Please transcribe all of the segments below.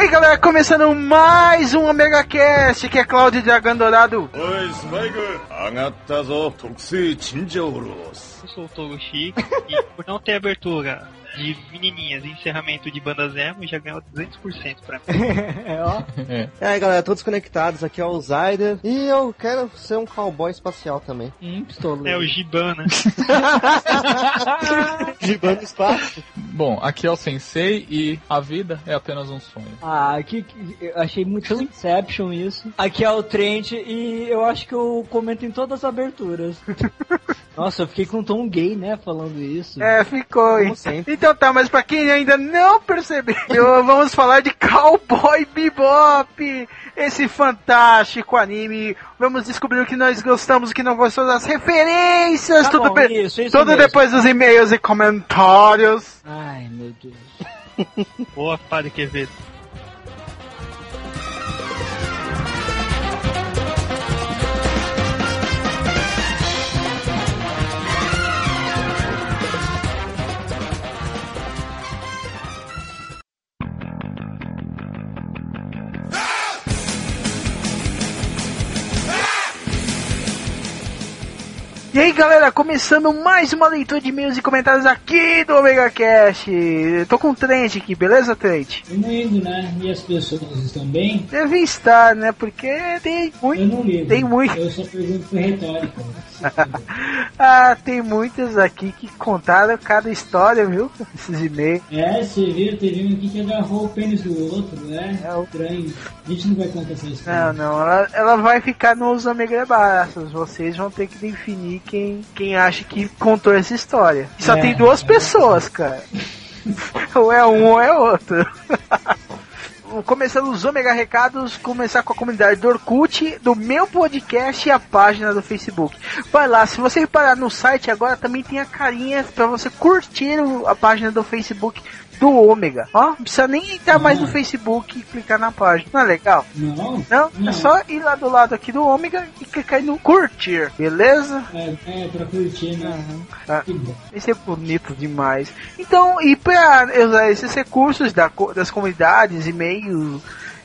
aí, galera, começando mais um Omega Cast, que é Cláudio Dragão Dourado. Oi, Spiker. Agatazo, Tokusei, Chinjauro. Eu sou o Togo e por não ter abertura de menininhas e encerramento de bandas emo, já ganhou 200% pra mim. É, ó. E aí, galera, todos conectados. Aqui é o Zyder. E eu quero ser um cowboy espacial também. Hum, pistoleiro. É o Gibana. Gibando espaço. Bom, aqui é o Sensei e a vida é apenas um sonho. Ah, aqui eu achei muito Inception isso. Aqui é o Trent e eu acho que eu comento em todas as aberturas. Nossa, eu fiquei com um tom gay, né, falando isso. É, ficou, hein? Como sempre. Então tá, mas pra quem ainda não percebeu, vamos falar de Cowboy Bebop, esse fantástico anime. Vamos descobrir o que nós gostamos, o que não gostamos, as referências, Tá tudo, bom, be- isso, isso tudo mesmo. depois dos e-mails e comentários. Ai, meu Deus. Boa, Padre Quevedo. E aí galera, começando mais uma leitura de e-mails e comentários aqui do Omega Cast. Tô com o Trent aqui, beleza, Trent? Indo, né? E as pessoas estão bem? Deve estar, né? Porque tem muito. Eu não ligo. Tem muito. Eu só pergunto por retórica. ah, tem muitas aqui que contaram cada história, viu? Esses e-mails. É, você viu, teve um aqui que agarrou o pênis do outro, né? É o- Estranho. A gente não vai contar essa Não, história. não, ela, ela vai ficar nos amegrabaços. Vocês vão ter que definir quem, quem acha que contou essa história. E só É, tem duas é pessoas, cara. ou é um ou é outro. Começando os Omega Recados, começar com a comunidade do Orkut, do meu podcast e a página do Facebook. Vai lá, se você reparar no site agora também tem a carinha pra você curtir a página do Facebook do Ômega. Ó, não precisa nem entrar mais no Facebook e clicar na página. Não é legal? Não? Não, é só ir lá do lado aqui do Ômega e clicar aí no curtir, beleza? É, é pra curtir, né? Que bom. Isso é bonito demais. Então, e para usar esses recursos da, das comunidades, e-mail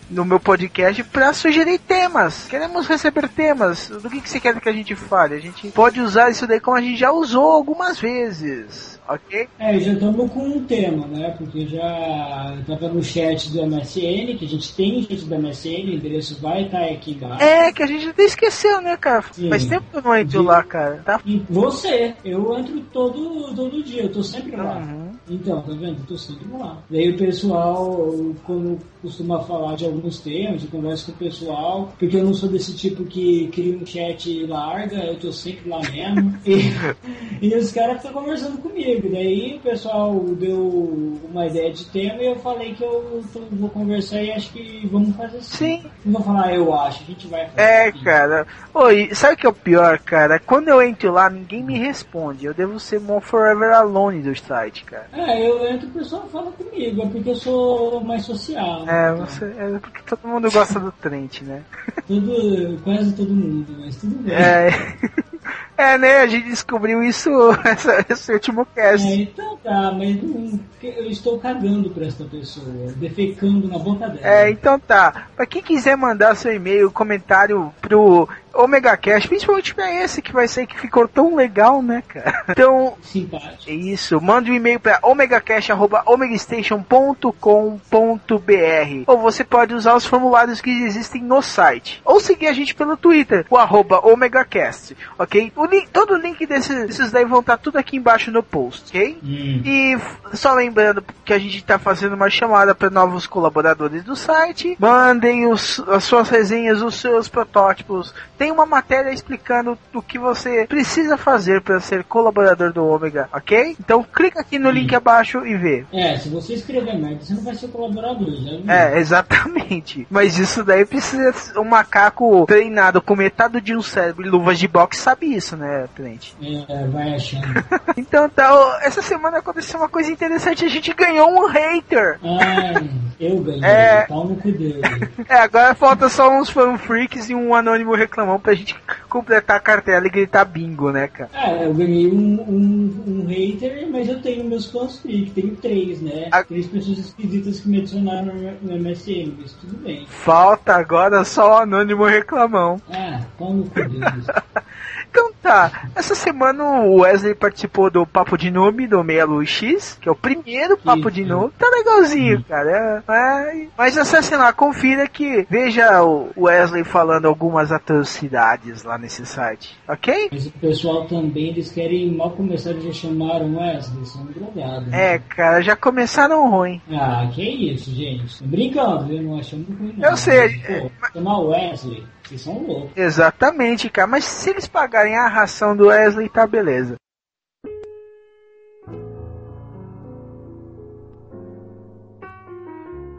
no meu podcast para sugerir temas. Queremos receber temas. Do que, que você quer que a gente fale? A gente pode usar isso daí como a gente já usou algumas vezes. Ok? É, já estamos com um tema, né? Porque já estava no chat do MSN, que a gente tem chat do MSN, o endereço vai estar aqui embaixo. É, que a gente até esqueceu, né, cara? Sim. Faz tempo que eu não entro De- lá, cara. Tá? E você, eu entro todo, todo dia, eu tô sempre lá. Uhum. Então, tá vendo? Eu tô sempre lá. Daí o pessoal, quando costuma falar de alguns temas, eu converso com o pessoal, porque eu não sou desse tipo que cria um chat e larga, eu tô sempre lá mesmo. e, e os caras ficam conversando comigo. Daí o pessoal deu uma ideia de tema e eu falei que eu tô- vou conversar e acho que vamos fazer assim. Sim. Não vou falar eu acho, a gente vai fazer É, assim. cara. Oi, sabe o que é o pior, cara? Quando eu entro lá, ninguém me responde. Eu devo ser more forever alone do site, cara. É, eu entro e o pessoal fala comigo, é porque eu sou mais social. É, né? você, é porque todo mundo gosta do Trent, né? Tudo, quase todo mundo, mas tudo bem. É. É, né? A gente descobriu isso essa- esse último cast. É, então tá, mas não, porque eu estou cagando pra esta pessoa, defecando na boca dela. É, então tá. Pra quem quiser mandar seu e-mail, comentário pro Omega Cash, principalmente pra esse que vai ser que ficou tão legal, né, cara? Então, Simpático. é isso. Manda um e-mail pra omegacash.omegastation.com.br ou você pode usar os formulários que existem no site. Ou seguir a gente pelo Twitter, o arroba OmegaCast, ok? O link, todo o link desses, desses daí vão estar tudo aqui embaixo no post, ok? Hum. E só lembrando que a gente está fazendo uma chamada para novos colaboradores do site. Mandem os- as suas resenhas, os seus protótipos. Tem uma matéria explicando o que você precisa fazer para ser colaborador do Ômega, ok? Então clica aqui no link abaixo e vê. É, se você escrever merda, você não vai ser colaborador, já É, exatamente. Mas isso daí precisa um macaco treinado com metade de um cérebro e luvas de boxe sabe isso, né, Trent? É, vai achando. Então tá, essa semana aconteceu uma coisa interessante, a gente ganhou um hater. Ai, eu ganhei, É. pau no cu dele. É, agora falta só uns fan freaks e um anônimo reclamão pra gente completar a cartela e gritar bingo, né, cara? É, eu ganhei um, um, um hater, mas eu tenho meus fãs freak, tenho três, né? A- Três pessoas esquisitas que me adicionaram no, MSN, mas tudo bem. Falta agora só o anônimo reclamão. Ah, pau no cu deles. Então tá, essa semana o Wesley participou do Papo de Nome do Meia Luz X, que é o primeiro Papo de Isso. Nome. Tá legalzinho, cara. É, é, mas acessem lá, confira que veja o Wesley falando algumas atrocidades lá nesse site, ok? Mas o pessoal também, eles querem mal começar e já chamaram Wesley, são drogados. né? É, cara, já começaram ruim. Ah, que isso, gente. Tô brincando, viu? Não achando ruim, não. Eu sei. Mas, pô, chamar Wesley, vocês são loucos. Exatamente, cara. Mas se eles pagarem a ração do Wesley, tá beleza.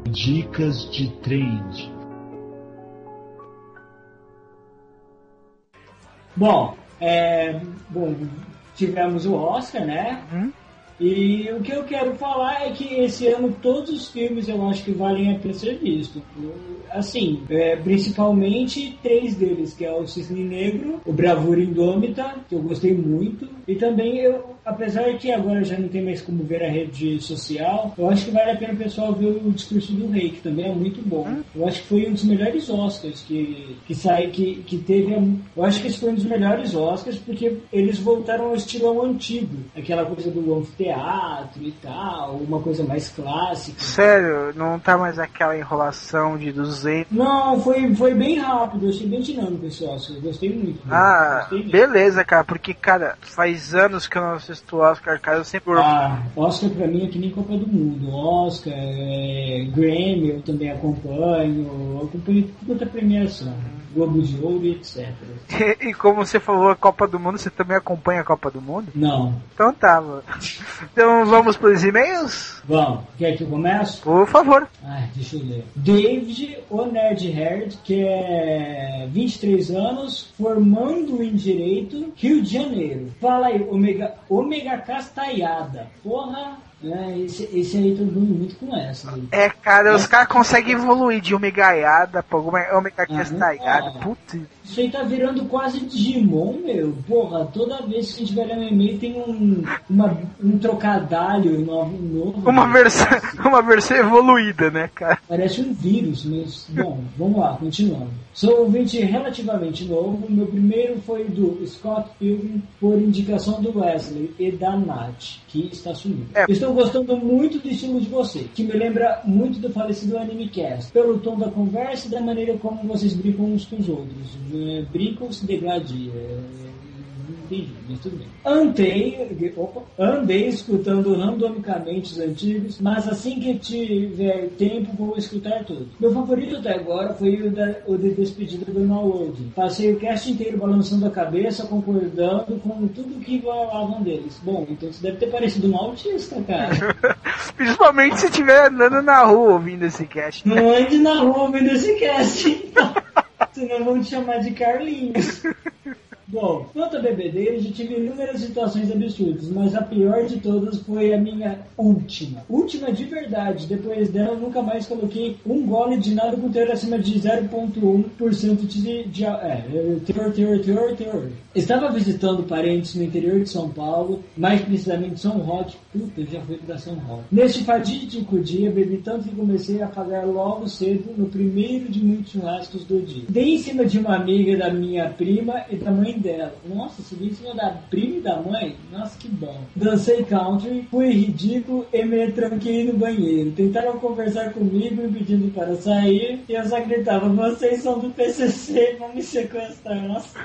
Dicas de trade. Bom, é, bom, tivemos o Oscar, né? Uhum. E o que eu quero falar é que esse ano todos os filmes eu acho que valem a pena ser vistos. Assim, é, principalmente três deles, que é o Cisne Negro, o Bravura Indômita, que eu gostei muito, e também eu, apesar que agora já não tem mais como ver a rede social, eu acho que vale a pena o pessoal ver o discurso do rei, que também é muito bom. Eu acho que foi um dos melhores Oscars que, que sai, que, que teve. a- Eu acho que esse foi um dos melhores Oscars porque eles voltaram ao estilão antigo, aquela coisa do anfiteatro e tal, uma coisa mais clássica. Sério, não tá mais aquela enrolação de 200. Não, foi, foi bem rápido, eu achei bem dinâmico esse Oscar, eu gostei muito. Ah, gostei beleza, cara, porque, cara, faz anos que eu não assisto o Oscar, cara, eu sempre. Ah, Oscar pra mim é que nem Copa do Mundo. Oscar, é, Grammy eu também acompanho, eu acompanho tudo quanto é premiação, Globo de Ouro e etc. E como você falou a Copa do Mundo, você também acompanha a Copa do Mundo? Não, Então tá, mano. Então vamos pros e-mails? vamos, quer que eu comece? Por favor. Ai, deixa eu ler. David, o Nerd Herd, que é 23 anos, formando em Direito, Rio de Janeiro. Fala aí, Omega, Omega Castalhada. Porra, é, esse, esse aí mundo muito com essa. aí. É, cara, os caras conseguem evoluir de omegaiada pra ome- omega Ah, castalhada. não. Putz. Isso aí tá virando quase Digimon, meu. Porra, toda vez que a gente vai ler um e-mail tem um, uma, um trocadalho novo. novo Uma versão, uma versão evoluída, né, cara? Parece um vírus, mas bom, vamos lá, continuando. Sou ouvinte relativamente novo. Meu primeiro foi do Scott Pilgrim por indicação do Wesley e da Nath, que está sumindo. É. Estou gostando muito do estilo de você, que me lembra muito do falecido Animecast, pelo tom da conversa e da maneira como vocês brincam uns com os outros. É, brincam se degladia. É, Entendi, mas tudo bem. Andei, opa, andei escutando randomicamente os antigos, mas assim que tiver tempo vou escutar todos. Meu favorito até agora foi o, da, o de despedida do Noword. Passei o cast inteiro balançando a cabeça, concordando com tudo que falavam deles. Bom, então você deve ter parecido um autista, cara. Principalmente se estiver andando na rua ouvindo esse cast. Não ande na rua ouvindo esse cast. Senão vão te chamar de Carlinhos. Bom, quanto a bebedeira, já tive inúmeras situações absurdas, mas a pior de todas foi a minha última. Última de verdade. Depois dela, eu nunca mais coloquei um gole de nada com teor acima de 0,1% de, de. É, teor, teor, teor, teor. Estava visitando parentes no interior de São Paulo, mais precisamente São Roque. Puta, eu já fui pra São Roque. Neste fatídico dia, bebi tanto que comecei a pagar logo cedo no primeiro de muitos churrascos do dia. Dei em cima de uma amiga da minha prima e da mãe mãe dela. Nossa, subi em cima da prima e da mãe? Nossa, que bom. Dancei country, fui ridículo e me tranquei no banheiro. Tentaram conversar comigo, me pedindo para sair, e eu só gritava, vocês são do PCC, vão me sequestrar. Nossa.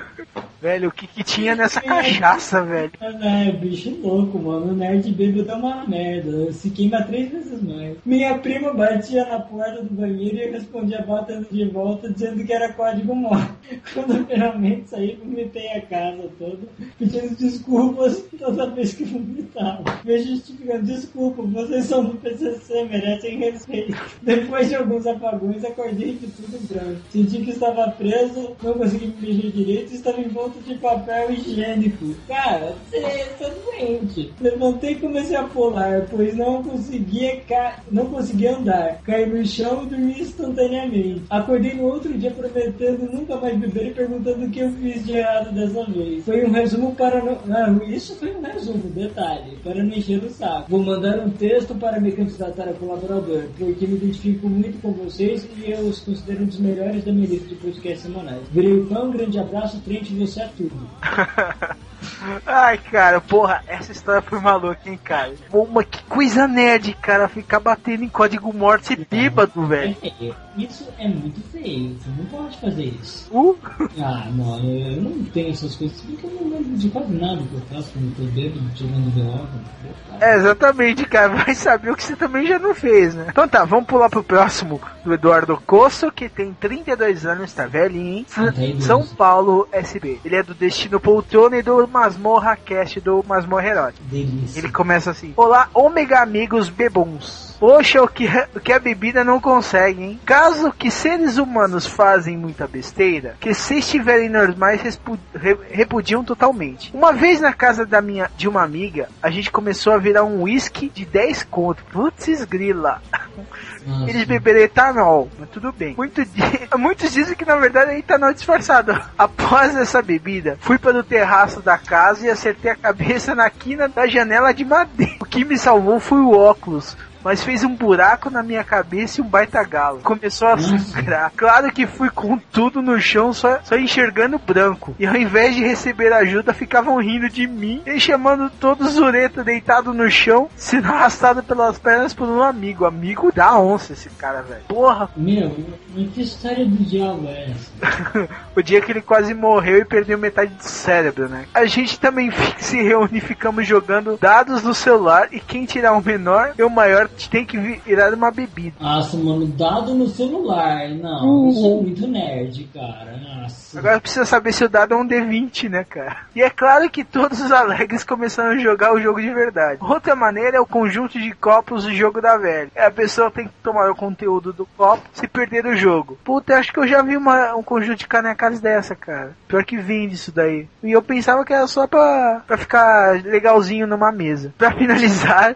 Velho, o que, que tinha nessa cachaça, velho? É, bicho louco, mano. O nerd bêbado é uma merda. Se queima três vezes mais. Minha prima batia na porta do banheiro e eu respondia batendo de volta, dizendo que era código morto. Quando eu finalmente saí, vomitei a casa toda, pedindo desculpas toda vez que vomitava. Me justificando, desculpa, vocês são do PCC, merecem respeito. Depois de alguns apagões, acordei de tudo branco. Senti que estava preso, não consegui me mexer direito e estava em volta de papel higiênico. Cara, você é doente. Levantei e comecei a pular, pois não conseguia, ca... não conseguia andar. Caí no chão e dormi instantaneamente. Acordei no outro dia prometendo nunca mais beber e perguntando o que eu fiz de errado dessa vez. Foi um resumo para não... Não, isso foi um resumo, detalhe, para não encher o saco. Vou mandar um texto para me candidatar a colaborador, porque me identifico muito com vocês e eu os considero um dos melhores da minha lista de podcasts semanais. Virei fã, um grande abraço, Trent, você é tudo. Ai, cara, porra, essa história foi maluca, hein, cara. Uma que coisa nerd, cara, ficar batendo em código morte e bêbado, velho. Isso é muito feio, você não pode fazer isso. Uh? Ah, mano, eu não tenho essas coisas, porque eu não lembro de quase nada que eu faço quando eu tô bêbado, tirando do óculos. É, exatamente, cara. Vai saber o que você também já não fez, né? Então tá, vamos pular pro próximo do Eduardo Cosso, que tem 32 anos, tá velhinho, hein? São Paulo SB. Ele é do Destino Poltrona e do Masmorra Cast do Masmorra Erótica. Delícia. Ele começa assim: Olá, ômega amigos bebons. Poxa, o que, o que a bebida não consegue, hein? Caso que seres humanos fazem muita besteira, que se estiverem normais repudiam totalmente. Uma vez na casa da minha, de uma amiga, a gente começou a virar um whisky de 10 conto. Putz grila. Nossa. Eles beberam etanol, mas tudo bem. Muito di- Muitos dizem que na verdade é etanol disfarçado. Após essa bebida, fui para o terraço da casa e acertei a cabeça na quina da janela de madeira. O que me salvou foi o óculos. Mas fez um buraco na minha cabeça e um baita galo. Começou a sangrar. Claro que fui com tudo no chão, só, só enxergando branco. E ao invés de receber ajuda, ficavam rindo de mim e chamando todo zureta deitado no chão, sendo arrastado pelas pernas por um amigo. Amigo da onça, esse cara, velho. Porra, Meu, mas que história do diabo é essa? o dia que ele quase morreu e perdeu metade do cérebro, né? A gente também se reúne e ficamos jogando dados no celular e quem tirar o menor e o maior tem que virar uma bebida. Nossa, mano, dado no celular. Não, isso é muito nerd, cara. Nossa. Agora precisa saber se o dado é um D20, né, cara? E é claro que todos os alegres começaram a jogar o jogo de verdade. Outra maneira é o conjunto de copos do jogo da velha. É, A pessoa tem que tomar o conteúdo do copo se perder o jogo. Puta, acho que eu já vi uma- um conjunto de canecas dessa, cara. Pior que vende isso daí. E eu pensava que era só pra, pra ficar legalzinho numa mesa. Pra finalizar,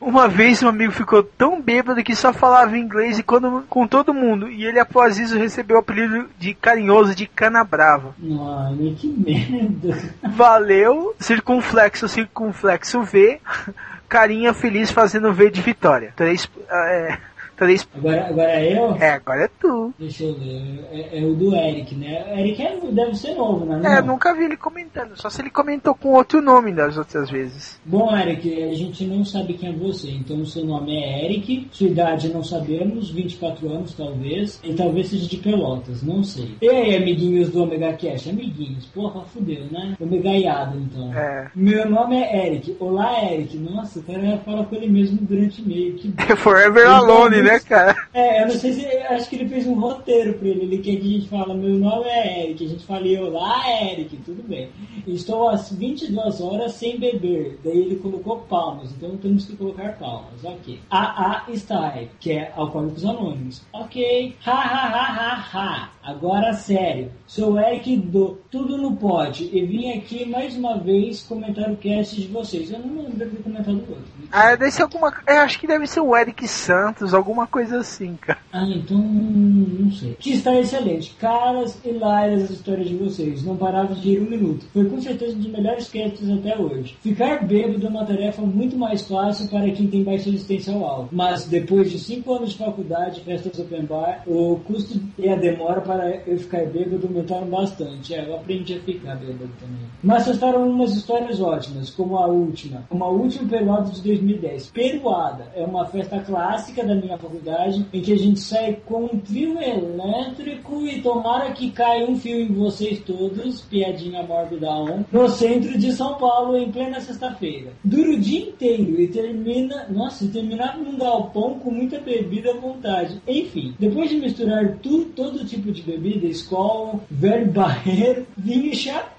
uma vez um amigo ficou tão bêbado que só falava inglês e quando, com todo mundo. E ele após isso recebeu o apelido de carinhoso de Cana Brava. Mano, que merda. Valeu, circunflexo, circunflexo V, carinha feliz fazendo V de vitória. Três, é, três, Agora, agora eu? é, agora é tu. Deixa eu ver. É, é o do Eric, né? O Eric é- deve ser novo, né? É, Não. nunca vi ele comentando, só se ele comentou com outro nome das outras vezes. Bom, Eric, a gente não sabe quem é você, então o seu nome é Eric, sua idade não sabemos, 24 anos talvez, e talvez seja de Pelotas, não sei. E aí, amiguinhos do Omega Cash? Amiguinhos, porra, fudeu, né? Omegaiado, então. É. Meu nome é Eric. Olá, Eric. Nossa, o cara fala com ele mesmo durante meio. Que. Forever Alone, né, cara? É, eu não sei se. Acho que ele fez um roteiro pra ele. Ele quer que a gente fala, meu nome é Eric. A gente fala, e olá, Eric, tudo bem. Estou às 22 horas sem beber. Daí ele colocou palmas, então temos que colocar palmas. Ok. AA Style, que é Alcoólicos Anônimos. Ok. Ha ha ha ha ha. Agora sério. Sou Eric do Tudo no Pote e vim aqui mais uma vez comentar o cast de vocês. Eu não lembro de ter comentado o outro. Ah, deve ser alguma. Eu acho que deve ser o Eric Santos, algum alguma coisa assim, cara. Ah, então não sei. Que está excelente. Caras e hilárias as histórias de vocês. Não parava de ir um minuto. Foi com certeza um dos melhores castes até hoje. Ficar bêbado é uma tarefa muito mais fácil para quem tem baixa resistência ao álcool. Mas depois de 5 anos de faculdade, festas open bar, o custo e a demora para eu ficar bêbado aumentaram bastante. É, eu aprendi a ficar bêbado também. Mas restaram umas histórias ótimas, como a última. Como a última peruada de 2010. Peruada é uma festa clássica da minha faculdade em que a gente sai com um trio elétrico e tomara que caia um fio em vocês todos, piadinha mórbida on, no centro de São Paulo em plena sexta-feira. Dura o dia inteiro e termina, nossa, e terminar num galpão com muita bebida à vontade. Enfim, depois de misturar tudo, todo tipo de bebida, escola, velho barreiro, vinho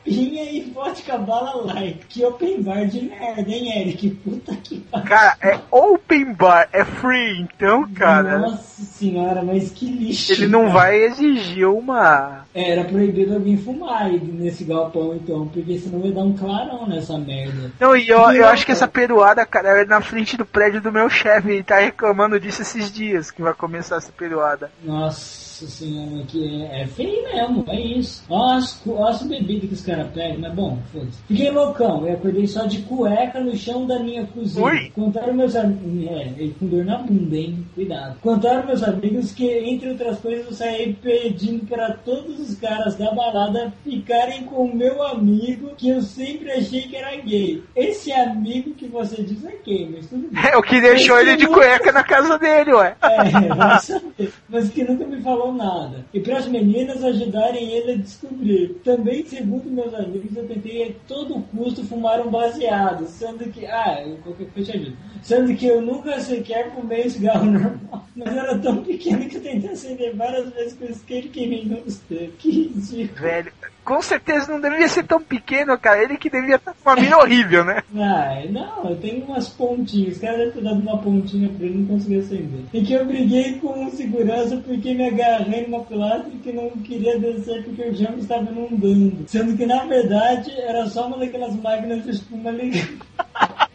chapinha e vodka bala light. Que open bar de merda, hein, Eric? Puta que pariu. Cara, é open bar, é free, então, cara. Nossa senhora, mas que lixo. Ele não cara. vai exigir uma. Era proibido alguém fumar aí nesse galpão, então, porque senão ia dar um clarão nessa merda. Não, e eu, eu acho que essa peruada, cara, é na frente do prédio do meu chefe. Ele tá reclamando disso esses dias que vai começar essa peruada. Nossa senhora, que é, é feio mesmo, é isso. Olha as, olha as bebidas que os caras pegam, mas bom, foda-se. Fiquei loucão, eu acordei só de cueca no chão da minha cozinha. Ui. Contaram meus amigos, é, e com dor na bunda, hein, cuidado. Contaram meus amigos que, entre outras coisas, eu saí pedindo para todos os caras da balada ficarem com o meu amigo, que eu sempre achei que era gay. Esse amigo que você diz é gay, mas tudo bem. É o que deixou Esse ele de nunca- cueca na casa dele, ué. é. Mas que nunca me falou nada. E para as meninas ajudarem ele a descobrir. Também, segundo meus amigos, eu tentei a todo custo fumar um baseado, sendo que. Ah, eu- qualquer coisa te. Sendo que eu nunca sequer fumei um cigarro normal. Mas era tão pequeno que eu tentei acender várias vezes com isqueiro que nem dedos. Que ridículo. Velho, com certeza não deveria ser tão pequeno, cara. Ele que devia estar com uma mina horrível, né? Ah, não, eu tenho umas pontinhas. Os caras devem ter dado uma pontinha pra ele não conseguir acender. E que eu briguei com segurança porque me agarrei numa pilastra que não queria descer porque o jump estava inundando. Sendo que na verdade era só uma daquelas máquinas de espuma ligada.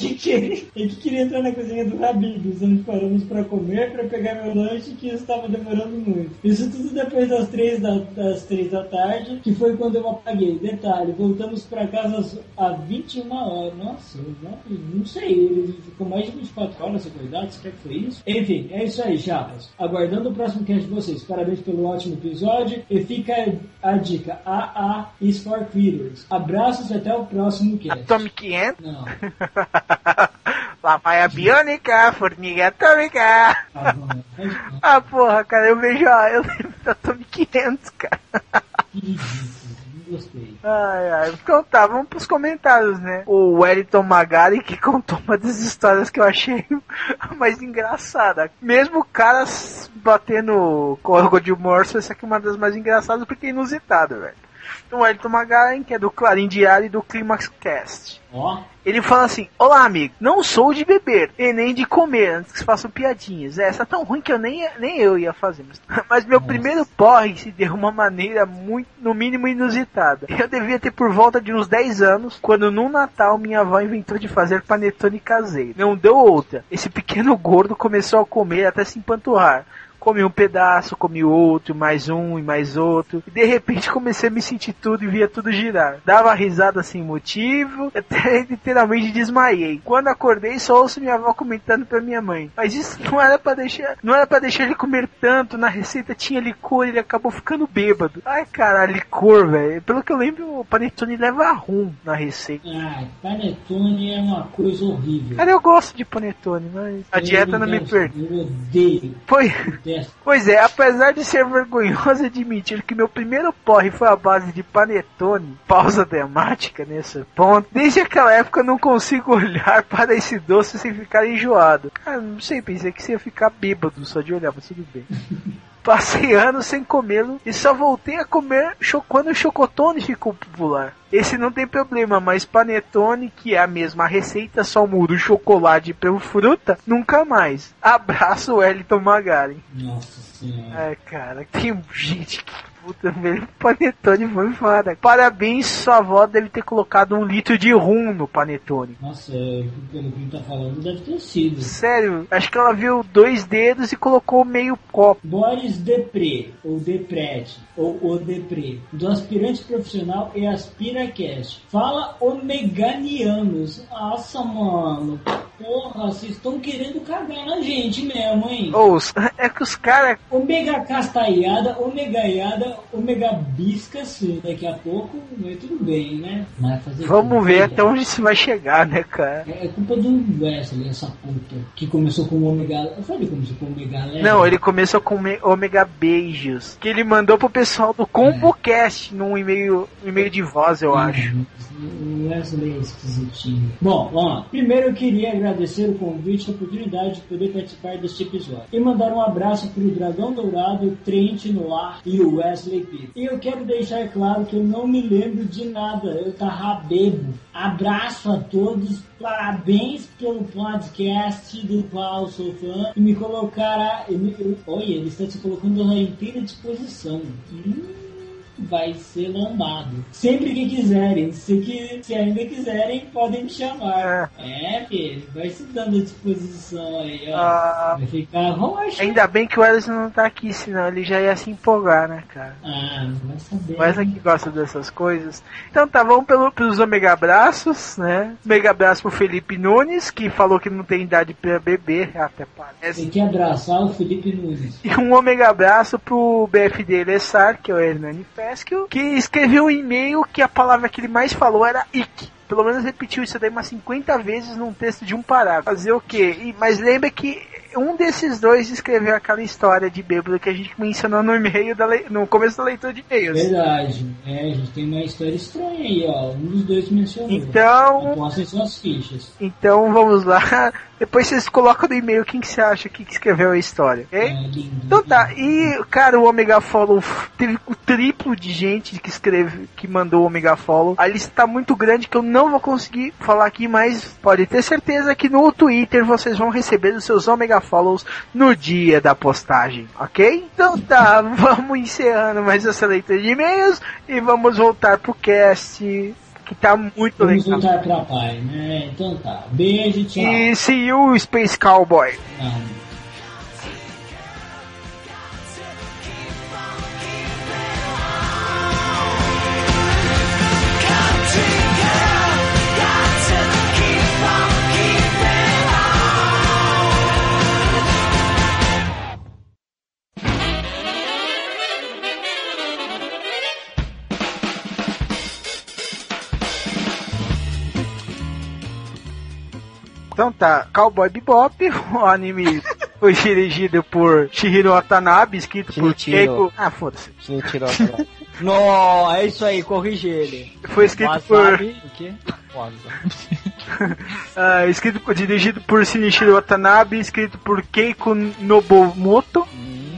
E que, queria, que queria entrar na cozinha do Habib's, onde paramos para comer, para pegar meu lanche, que estava demorando muito. Isso tudo depois das três da, das três da tarde, que foi quando eu apaguei. Detalhe, voltamos para casa às- às 21 horas. Nossa, não, não sei, ele ficou mais de 24 horas acordado, será que foi isso? Enfim, é isso aí, chapas. Aguardando o próximo cast de vocês. Parabéns pelo ótimo episódio e fica a dica, AA is for Critters. Abraços e até o próximo cast. Atomic Ant. Não. Lá vai a biônica, formiga atômica. Ah, porra, cara, eu vejo a. Eu lembro da Atomic Ant, cara. Gostei. Ai, ai. Então tá, vamos pros comentários, né? O Wellington Magari que contou uma das histórias que eu achei a mais engraçada. Mesmo o cara batendo corgo de morso, essa aqui é uma das mais engraçadas porque é inusitada, velho. Então, o Wellington Magari, que é do Clarim Diário e do Climax Cast. Ó, Ele fala assim: Olá, amigo. Não sou de beber e nem de comer antes que se façam piadinhas. É, essa é tão ruim que eu nem, nem eu ia fazer. Mas, meu primeiro porre se deu de uma maneira muito, no mínimo, inusitada. Eu devia ter por volta de uns 10 anos, quando num Natal minha avó inventou de fazer panetone caseiro. Não deu outra. Esse pequeno gordo começou a comer até se empanturrar. Comi um pedaço, comi outro, mais um e mais outro. E de repente comecei a me sentir tudo e via tudo girar. Dava risada sem motivo, até literalmente desmaiei. Quando acordei, só ouço minha avó comentando pra minha mãe. Mas isso não era pra deixar, não era para deixar ele comer tanto. Na receita tinha licor, ele acabou ficando bêbado. Ai, cara, licor, velho. Pelo que eu lembro, o panetone leva rum na receita. ah, panetone é uma coisa horrível. Cara, eu gosto de panetone, mas a Eu dieta não me gosto, perde. Eu odeio. Foi. Pois é, apesar de ser vergonhoso admitir que meu primeiro porre foi a base de panetone, pausa dramática nesse ponto, desde aquela época eu não consigo olhar para esse doce sem ficar enjoado. Cara, não sei, pensei que você ia ficar bêbado só de olhar, mas tudo bem. Passei anos sem comê-lo e só voltei a comer quando o chocotone ficou popular. Esse não tem problema, mas panetone, que é a mesma receita, só muda o chocolate pelo fruta, nunca mais. Abraço, Wellington Magaren. Nossa senhora. É, cara, tem gente que Puta, velho, o panetone foi foda. Parabéns, sua avó deve ter colocado um litro de rum no panetone. Nossa, é, pelo que ele tá falando, deve ter sido. Sério, acho que ela viu dois dedos e colocou meio copo. Boris Depré, ou Deprete, ou O Depré, do aspirante profissional e AspiraCast. Fala Omeganianos. Nossa, mano. Porra, vocês estão querendo cagar na gente mesmo, hein? Ou, os- é que os caras. Omega castalhada, omegaiada, omega bisca, sim, daqui a pouco, mas tudo bem, né? Vamos ver né? até onde isso vai chegar, né, cara? É culpa do Wesley, essa puta, que começou com o Omega... Eu falei começou com o Omega Leve? Não, ele começou com me- Omega Beijos. Que ele mandou pro pessoal do ComboCast num e-mail, e-mail de voz, eu acho. O Wesley é esquisitinho. Bom, vamos lá. Primeiro eu queria agradecer o convite e a oportunidade de poder participar deste episódio. E mandar um abraço pro Dragão Dourado, o Trent Noir e o Wesley P. E eu quero deixar claro que eu não me lembro de nada. Eu tava bebo. Abraço a todos. Parabéns pelo podcast do qual sou fã. E me colocará... Olha, ele está se colocando à inteira disposição. Hum vai ser lombado. Sempre que quiserem, se, que, se ainda quiserem, podem me chamar. É, filho, vai se dando à disposição aí, ó. Ah. vai ficar roxo. Ainda bem que o Ellison não tá aqui, senão ele já ia se empolgar, né, cara? Ah, vai saber. O Wesley que gosta dessas coisas. Então tá, vamos pelo, pelos Omega Abraços, né? Mega abraço pro Felipe Nunes, que falou que não tem idade pra beber, até parece. Tem que abraçar o Felipe Nunes. E um omega abraço pro BFD Lessar, que é o Hernani Fesquio, que escreveu um e-mail que a palavra que ele mais falou era ick. Pelo menos repetiu isso daí umas 50 vezes num texto de um parágrafo. Fazer o quê? E, mas lembra que um desses dois escreveu aquela história de bêbado que a gente mencionou no e-mail da lei- no começo da leitura de e-mails. Verdade. É, a gente tem uma história estranha aí, ó. Um dos dois mencionou. Então- suas fichas. Então vamos lá. Depois vocês colocam no e-mail quem que você acha que escreveu a história, ok? É. Então tá, e cara, o Omega Follow teve o triplo de gente que escreve, que mandou o Omega Follow. A lista tá muito grande que eu não vou conseguir falar aqui, mas pode ter certeza que no Twitter vocês vão receber os seus Omega Follows no dia da postagem, ok? Então tá, vamos encerrando mais essa leitura de e-mails e vamos voltar pro cast que tá muito Vamos legal. voltar pra pai, né? Então tá. Beijo, tchau. E see you, Space Cowboy. Ah, Então tá, Cowboy Bebop, o anime foi dirigido por Shihiro Watanabe, escrito por Shinichiro. Keiko... Ah, foda-se. Shinichiro Não, é isso aí, corrige ele. Foi escrito por... Wasabi, o quê? ah, escrito por, dirigido por Shinichiro Watanabe, escrito por Keiko Nobumoto.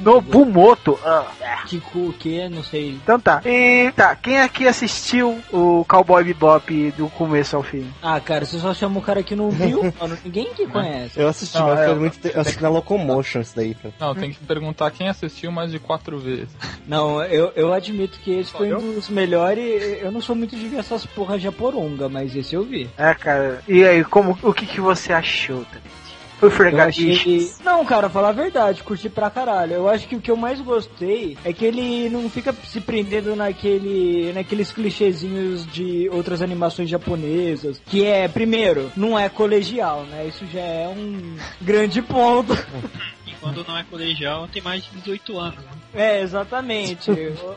Nobumoto. Ah. Kiko, o quê? Não sei. Então tá. E tá, quem aqui assistiu o Cowboy Bebop do começo ao fim? Ah, cara, você só chama o cara que não viu, mano. Ninguém que conhece. Eu assisti, Não, mas é, faz muito tempo. Eu assisti na Locomotion isso daí, cara. Não, tem que perguntar quem assistiu mais de quatro vezes. Não, eu, eu admito que esse foi eu? um dos melhores. Eu não sou muito de ver essas porra japoronga, mas esse eu vi. É, cara. E aí, como, o que, que você achou também? Achei... Não, cara, falar a verdade, curti pra caralho. Eu acho que o que eu mais gostei é que ele não fica se prendendo naquele, naqueles clichêzinhos de outras animações japonesas. Que é, primeiro, não é colegial, né? Isso já é um grande ponto. Quando não é colegial, tem mais de 18 anos. Né? É, exatamente.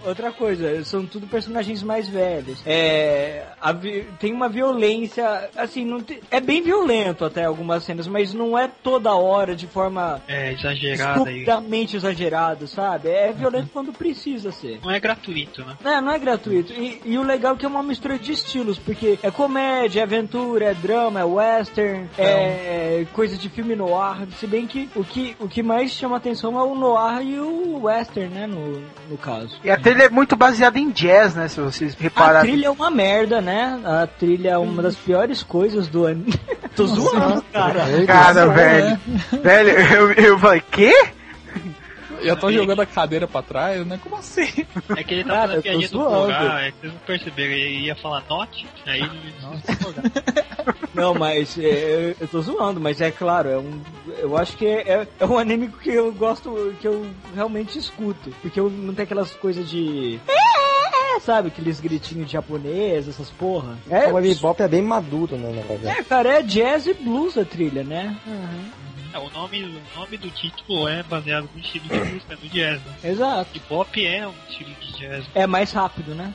Outra coisa, são tudo personagens mais velhos. É, a vi- tem uma violência, assim, não te- é bem violento até algumas cenas, mas não é toda hora de forma É exagerada e estupidamente exagerado, sabe? É violento quando precisa ser. não é gratuito, né? É, não é gratuito. E, e o legal é que é uma mistura de estilos, porque é comédia, é aventura, é drama, é western, é coisa de filme noir. Se bem que o que, o que mais chama atenção é o noir e o western, né, no, no caso. E a trilha é muito baseada em jazz, né? Se vocês A repararem. trilha é uma merda, né? A trilha é uma das piores coisas do anime. Tô zoando, cara. Cara, velho. Velho, eu, eu falei, quê? já tô jogando a cadeira pra trás, né? Como assim? É que ele tá Cara, falando eu piadinha do é que vocês não perceberam, ele ia falar note, aí ele Não, mas é, eu, eu tô zoando, mas é claro, é um. Eu acho que é, é, é um anime que eu gosto, que eu realmente escuto. Porque eu não tem aquelas coisas de. É, sabe, aqueles gritinhos de japonês, essas porra. É, O Bebop é bem maduro, né, na verdade. é, cara, é jazz e blues a trilha, né? É, o nome, o nome do título é baseado no estilo de música do jazz. Né? Exato. E pop é um estilo de jazz. É mais rápido, né?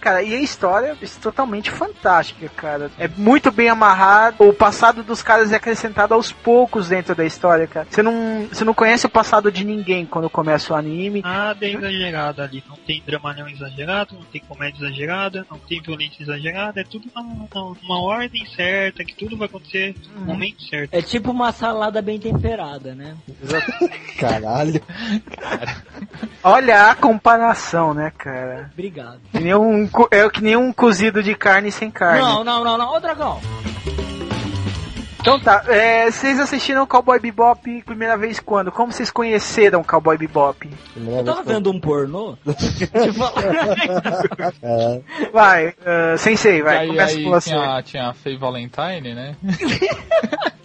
Cara, e a história é totalmente fantástica, cara. É muito bem amarrado. O passado dos caras é acrescentado aos poucos dentro da história, cara. Você não, você não conhece o passado de ninguém quando começa o anime. Nada é exagerado ali. Não tem dramalhão exagerado, não tem comédia exagerada, não tem violência exagerada. É tudo numa, numa ordem certa, que tudo vai acontecer no momento certo. É tipo uma salada bem temperada, né? Caralho. Olha a comparação, né, cara? Obrigado. Que nem um, é que nem um cozido de carne sem carne. Não, não, não, não. Ô, Dragão. Então tá, é, vocês assistiram Cowboy Bebop primeira vez quando? Como vocês conheceram Cowboy Bebop? Eu tava vendo um pornô? É, Vai, uh, Sensei, vai, aí começa aí com você. tinha, tinha a Faye Valentine, né?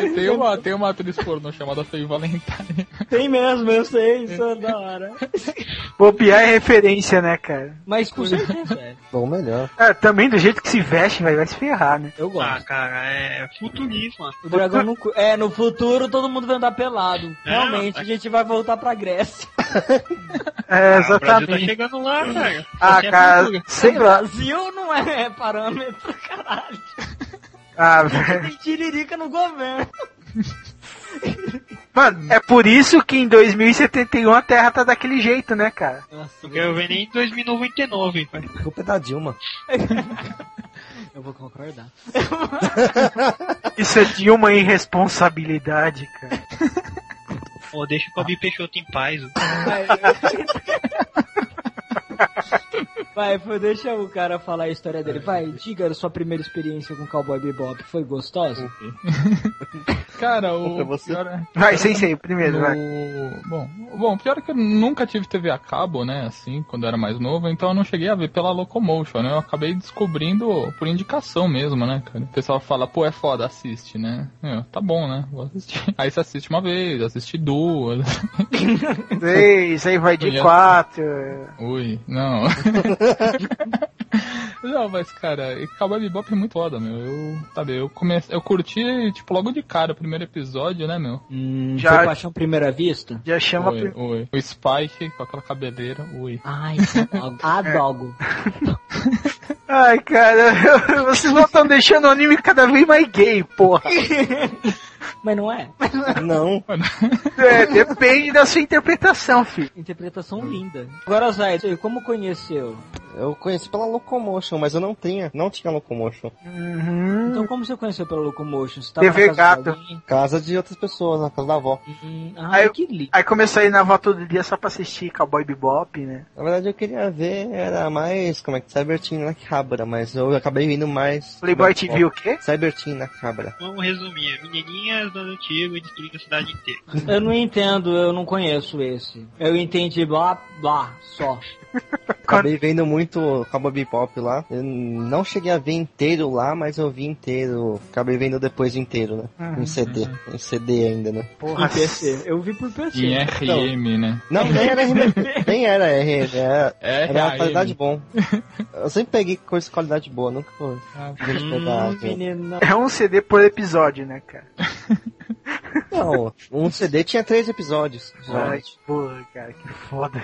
tem, tem uma, tem uma atriz pornô chamada Faye Valentine. Tem mesmo, eu sei, isso é da hora. Bobear é referência, né, cara? Mas com certeza, é. Ou melhor. É, também do jeito que se veste, vai, vai se ferrar, né? Eu Ah, gosto. cara, é futurismo, mano. O dragão não. cu- É, no futuro todo mundo vai andar pelado. É, Realmente, mas- a gente vai voltar pra Grécia. É, Ah, tá exatamente. chegando lá, cara. Ah, é cara, sei o lá. Brasil não é parâmetro, caralho. Ah, velho. Tem tiririca no governo. Mano, é por isso que em 2071 a Terra tá daquele jeito, né, cara? Nossa, Não quero ver nem em 2099, cara. A culpa é da Dilma. eu vou concordar. Isso é de uma irresponsabilidade, cara. Pô, deixa o Kobe Peixoto em paz. Vai, Vai, deixa o cara falar a história dele. Vai, diga a sua primeira experiência com Cowboy Bebop. Foi gostosa? Cara, o você. pior é... Vai, Sensei, primeiro, vai. No- Bom, bom, pior é que eu nunca tive TV a cabo, né, assim, quando eu era mais novo, então eu não cheguei a ver pela Locomotion, né? Eu acabei descobrindo por indicação mesmo, né, cara? O pessoal fala, pô, é foda, assiste, né? Eu, tá bom, né? Vou assistir. Aí você assiste uma vez, assiste duas. Três, aí vai de quatro. Ui, não. não, mas cara, e Cowboy Bebop é muito foda, meu. Eu, sabe, eu comecei, eu curti, tipo, logo de cara o primeiro episódio, né, meu? Hum, Já- Foi paixão primeira vista? Já chama. Oi, oi. O Spike com aquela cabeleira, ui. Ai, adogo. Ai, cara, vocês não estão deixando o anime cada vez mais gay, porra. Mas não é? Não. É, depende da sua interpretação, filho. Interpretação linda. Agora, Zay, como conheceu? Eu conheci pela Locomotion, mas eu não tinha, não tinha Locomotion. Uhum. Então como você conheceu pela Locomotion? Você tava TV na casa de Gato. alguém? Casa de outras pessoas, na casa da avó. Hum, Aí ai, eu- que lindo. Aí começou a ir na avó todo dia só pra assistir Cowboy Bebop, né? Na verdade eu queria ver, era mais, como é que, Cyberteam na Cabra, mas eu acabei vindo mais... Playboy TV o quê? Cyberteam na Cabra. Vamos resumir. Menininhas dando tiro e destruindo a cidade inteira. Eu não entendo, eu não conheço esse. Eu entendi blá blá só. Acabei vendo muito Cowboy Bebop lá. Eu não cheguei a ver inteiro lá, mas eu vi inteiro. Acabei vendo depois inteiro, né? Em CD. Em CD ainda, né? Porra, Em PC. Eu vi por PC. Em RM, né? Não, nem era RM, nem era RM, era, É, era uma qualidade bom. Eu sempre peguei coisa de qualidade boa, nunca foi. Pegar, Hum. É um CD por episódio, né, cara? Não, um CD tinha três episódios. Ai, porra, cara, que foda.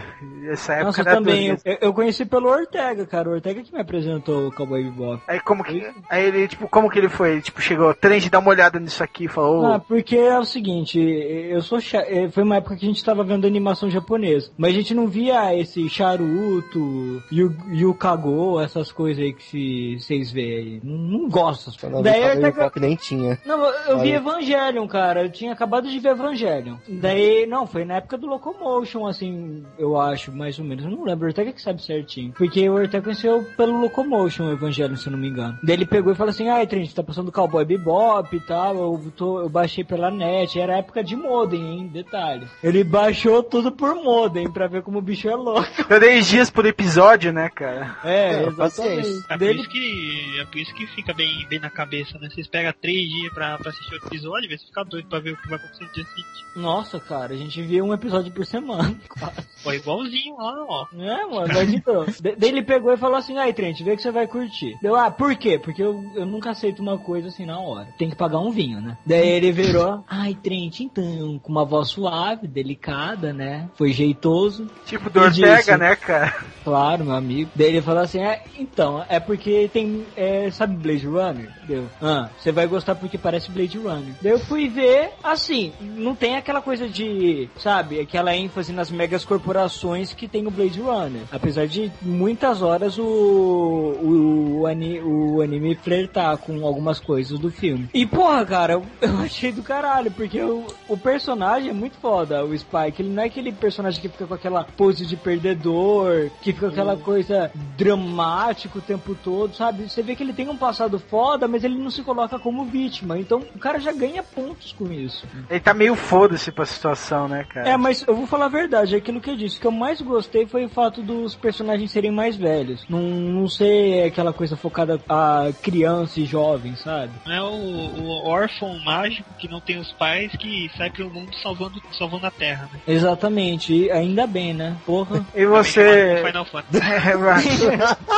Essa época Nossa, também. Eu, eu conheci pelo Ortega, cara. O Ortega que me apresentou o Cowboy Bebop. Aí como que. Aí ele, tipo, como que ele foi? Ele, tipo, chegou, Trent, dá uma olhada nisso aqui e falou. Ah, porque é o seguinte, eu sou eh, foi uma época que a gente tava vendo animação japonesa, mas a gente não via esse charuto, Yu, Yu Kago, essas coisas aí que se- vocês veem aí. Não, não gosto. Daí Ortega- Bebop nem tinha. Não, eu vi Evangelion, cara. Eu tinha acabado de ver Evangelion. Daí, não, foi na época do Locomotion, assim, eu acho, mais ou menos. Eu não lembro, o Ortega que sabe certinho. Porque o Ortega conheceu pelo Locomotion o Evangelion, se eu não me engano. Daí ele pegou e falou assim, ai, Trent, tá passando Cowboy Bebop e tal, eu, tô, eu baixei pela net. Era época de modem, hein, detalhe. Ele baixou tudo por modem, pra ver como o bicho é louco. Três dias por episódio, né, cara? É, É, exatamente. É por, isso que, é por isso que fica bem, bem na cabeça, né? Vocês pegam três dias pra, pra assistir o episódio, vê se fica doido pra ver o que vai acontecer no dia seguinte. Nossa, cara, a gente via um episódio por semana, quase. Foi igualzinho lá, ó. É, mano, mas então. de- Daí ele pegou e falou assim: aí, Trent, vê que você vai curtir. Deu, ah, por quê? Porque eu, eu nunca aceito uma coisa assim na hora. Tem que pagar um vinho, né? Daí ele virou: ai, Trent, então, com uma voz suave, delicada, né? Foi jeitoso. Tipo do Ortega, disse- né, cara? Claro, meu amigo. Daí ele falou assim: é, então, é porque tem. É, sabe Blade Runner? Deu. Ah, você vai gostar porque parece Blade Runner. Daí eu fui ver, assim, não tem aquela coisa de, sabe, aquela ênfase nas megas corporações que tem o Blade Runner. Apesar de muitas horas o, o, o, ani- o anime flertar com algumas coisas do filme. E porra, cara, eu, eu achei do caralho, porque o, o personagem é muito foda, o Spike. Ele não é aquele personagem que fica com aquela pose de perdedor, que fica com aquela coisa dramática o tempo todo, sabe? Você vê que ele tem um passado foda, mas ele não se coloca como vítima. Então o cara já ganha pontos com isso. Ele tá meio foda-se pra situação, né, cara? É, mas eu vou falar a verdade, é aquilo que eu disse. O que eu mais gostei foi o fato dos personagens serem mais velhos. Não, não ser aquela coisa focada a criança e jovem, sabe? Não é o, o órfão mágico que não tem os pais que sai pelo mundo salvando, salvando a terra, né? Exatamente, e ainda bem, né? Porra. E você. Também Final Fantasy.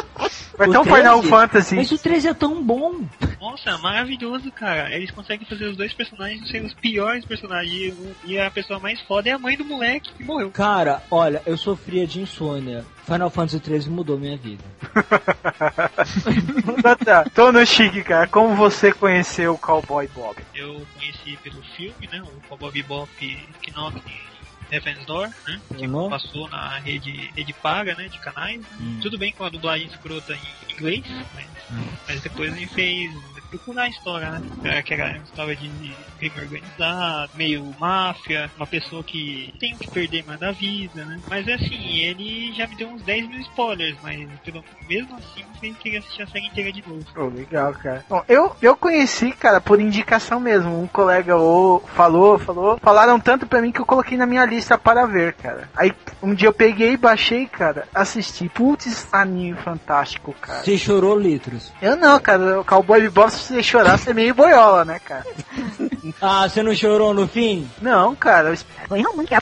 É, vai ter um Final 13? Fantasy. Mas o 13 é tão bom. Nossa, maravilhoso, cara. Eles conseguem fazer os dois personagens serem os piores personagens. E, a pessoa mais foda é a mãe do moleque que morreu. Cara, olha, eu sofria de insônia. Final Fantasy 13 mudou minha vida. Tá, tá. Tô no chique, cara. Como você conheceu o Cowboy Bob? Eu conheci pelo filme, né? O Cowboy Bebop Knock Heaven's Door, né? Que Uhum. passou na rede, rede paga, né? De canais. Tudo bem com a dublagem escrota em inglês, mas, mas depois a gente fez procurar a história, né? É, Que era uma história de crime organizado, meio máfia, uma pessoa que tem o que perder mais da vida, né? Mas assim, ele já me deu uns 10 mil spoilers, mas pelo, mesmo assim eu queria assistir a série inteira de novo. Pô, legal, cara. Bom, eu, eu conheci, cara, por indicação mesmo. Um colega ou falou, falou. Falaram tanto pra mim que eu coloquei na minha lista para ver, cara. Aí um dia eu peguei, baixei, cara, assisti. Putz, anime fantástico, cara. Você chorou litros. Eu não, cara. O Cowboy Bebop, se você chorar, você é meio boiola, né, cara? Ah, você não chorou no fim? Não, cara. eu espero-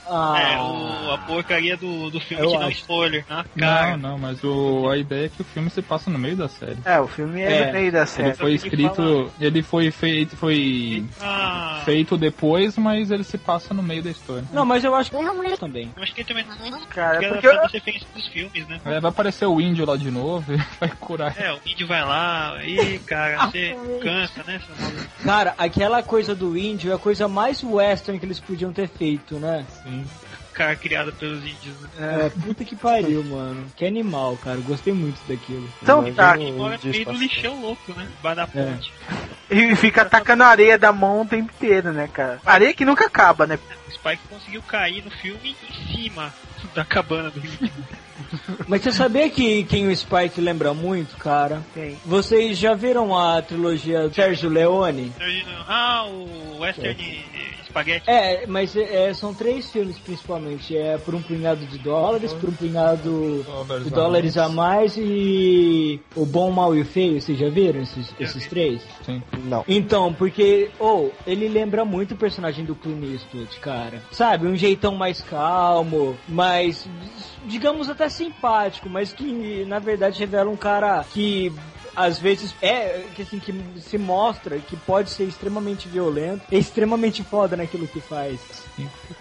Ah, É, o, a porcaria do, do filme Eu te dá um acho. spoiler Não, cara. não, mas o, a ideia é que o filme se passa no meio da série. É, o filme é, É. no meio da Ele série. foi escrito, ele foi feito, foi Ah, feito depois, mas ele se passa no meio da história. Não, mas eu acho que também. eu acho que também Cara, porque porque eu, pra referência dos filmes, né? É, vai aparecer o índio lá de novo e vai curar. É, o índio vai lá, e cara, você cansa, né? Cara, aquela coisa do índio é a coisa mais western que eles podiam ter feito, né? Sim. Cara criado pelos índios, né? É, puta que pariu, mano. Que animal, cara. Gostei muito daquilo. Então tá. E mora no meio do lixão louco, né? Da ponte. E fica atacando a areia da mão o tempo inteiro, né, cara? Areia que nunca acaba, né? O Spike conseguiu cair no filme em cima da cabana do índio. Mas você sabia que quem o Spike lembra muito, cara? Quem? Vocês já viram a trilogia do Sérgio Leone? Ah, o Western Spaghetti. É, mas é, são três filmes principalmente. É por um punhado de dólares, por um punhado de dólares a mais e o bom, o mal e o feio. Vocês já viram esses, esses três? Sim. Não. Então, porque, ou, ele lembra muito o personagem do Clint Eastwood, cara. Sabe, um jeitão mais calmo, mais, digamos até simpático, mas que na verdade revela um cara que às vezes é que assim que se mostra que pode ser extremamente violento, é extremamente foda naquilo que faz.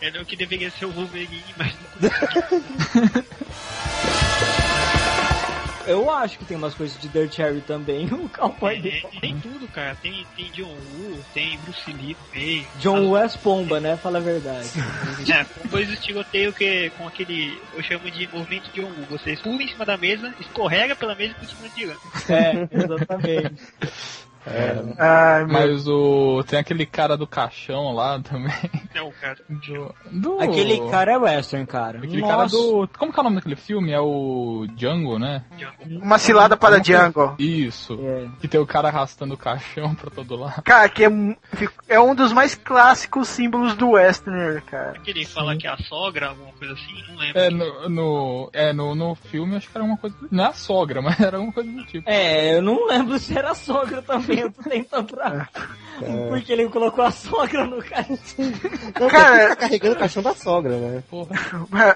Ele é o que deveria ser o Wolverine, mas Eu acho que tem umas coisas de Dirt Cherry também, o Cowboy tem, Bebop. tem tudo, cara. Tem, tem John Woo, tem Bruce Lee meio. John West Pomba, né? Fala a verdade. É, dois do tiroteio que com aquele, eu chamo de movimento de John Woo. Você pula em cima da mesa, escorrega pela mesa e continua tirando. É, exatamente. Ai, meu Mas o. Tem aquele cara do caixão lá também. É o cara. Do, do- Aquele cara é western, cara. Aquele cara Nossa. do. Como que é o nome daquele filme? É o Django, né? Uma cilada para Django. Isso. É. Que tem o cara arrastando o caixão pra todo lado. Cara, que é, é um dos mais clássicos símbolos do Westerner, cara. Que ele fala que é a sogra, alguma coisa assim, não lembro. É, no, no, é, no, no filme acho que era uma coisa. Não é a sogra, mas era alguma coisa do tipo. É, eu não lembro se era sogra também, eu tô tentando pra... Porque ele colocou a sogra no cara. Não, Cara- tá carregando o caixão da sogra, né? Porra.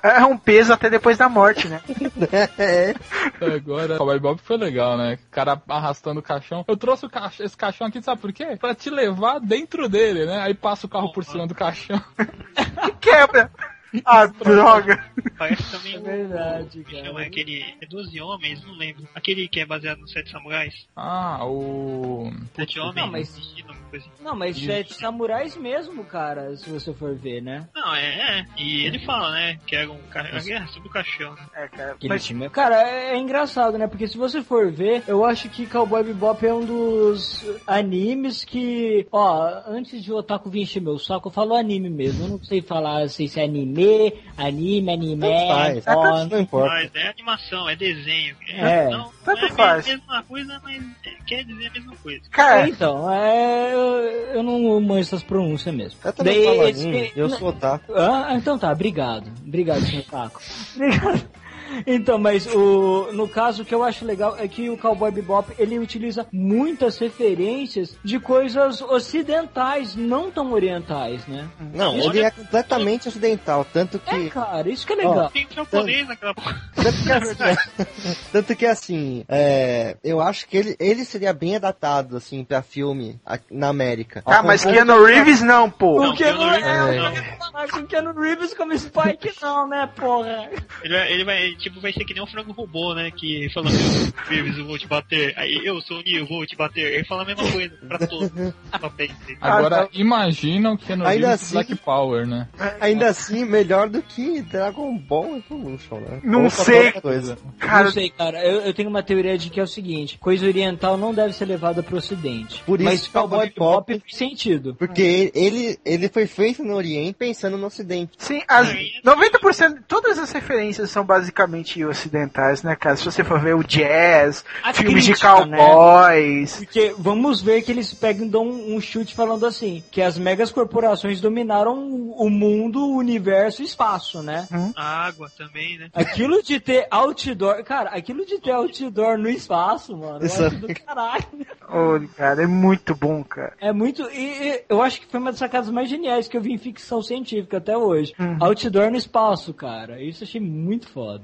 É é um peso até depois da morte, né? É. Agora, o Cowboy Bob foi legal, né? O cara arrastando o caixão. Eu trouxe o caixa- esse caixão aqui, sabe por quê? Pra te levar dentro dele, né? Aí passa o carro por cima do caixão. Quebra! Ah, droga! Parece também É o. verdade, Chama cara. aquele. É 12 homens, não lembro. Aquele que é baseado nos Sete Samurais. Ah, o. Sete homens, não, mas- destino, alguma coisa assim. Não, mas Isso. sete samurais mesmo, cara, se você for ver, né? Não, é, é. E ele fala, né? Que era um ca... a guerra sobre o caixão. né? É, cara. Aquele Mas, time- Cara, é, é engraçado, né? Porque se você for ver, eu acho que Cowboy Bebop é um dos animes que, ó, antes de o Otaku vir encher meu saco, eu falo anime mesmo. Eu não sei falar sei se é anime, anime, anime, Tanto faz. Não importa. Mas é animação, é desenho. É, não, tanto não é faz. a mesma coisa, mas é- quer dizer a mesma coisa. cara, Então, é, eu, eu não manjo essas pronúncias mesmo. Eu também Daí, falo esse- anime, eu sou otaku. Ah, então tá, obrigado. Obrigado, senhor Taco. Obrigado. Então, mas o, no caso, o que eu acho legal é que o Cowboy Bebop, ele utiliza muitas referências de coisas ocidentais, não tão orientais, né? Não, Isso ele é- é completamente ocidental, tanto É, que... cara, isso que é legal. Tem japonês naquela. Tanto que assim, tanto que, assim é, eu acho que ele, ele seria bem adaptado, assim, pra filme na América. ah, mas Keanu Reeves não, pô. O Keanu Reeves com o Keanu Reeves como Spike, não, né, porra? Ele vai, ele tipo, vai ser que nem um frango robô, né? Que falando, Reeves, eu vou te bater. Aí eu sou o Neo, eu vou te bater. Ele fala a mesma coisa pra todos. Agora, imagina o que no Ainda assim- Black Power, né? Ainda assim, melhor do que Dragon Ball Evolution, né? Não Ou sei. coisa. Cara, não sei, cara. Eu, eu tenho uma teoria de que é o seguinte: coisa oriental não deve ser levada pro ocidente. Por isso Mas que Cowboy Bebop faz sentido. Porque ele, ele foi feito no Oriente pensando no Ocidente. Sim, as 90%, todas as referências são basicamente ocidentais, né, cara? Se você for ver o jazz, A filmes de crítica, né? cowboys. Porque vamos ver que eles pegam e dão um, chute falando assim: que as megas corporações dominaram o mundo, o universo e o espaço, né? A água também, né? Aquilo de ter outdoor, cara, aquilo de ter outdoor no espaço, mano, eu Isso. acho do caralho. Ô, cara, é muito bom, cara. É muito. E, e eu acho que foi uma das sacadas mais geniais que eu vi em ficção científica até hoje. Outdoor no espaço, cara. Isso eu achei muito foda.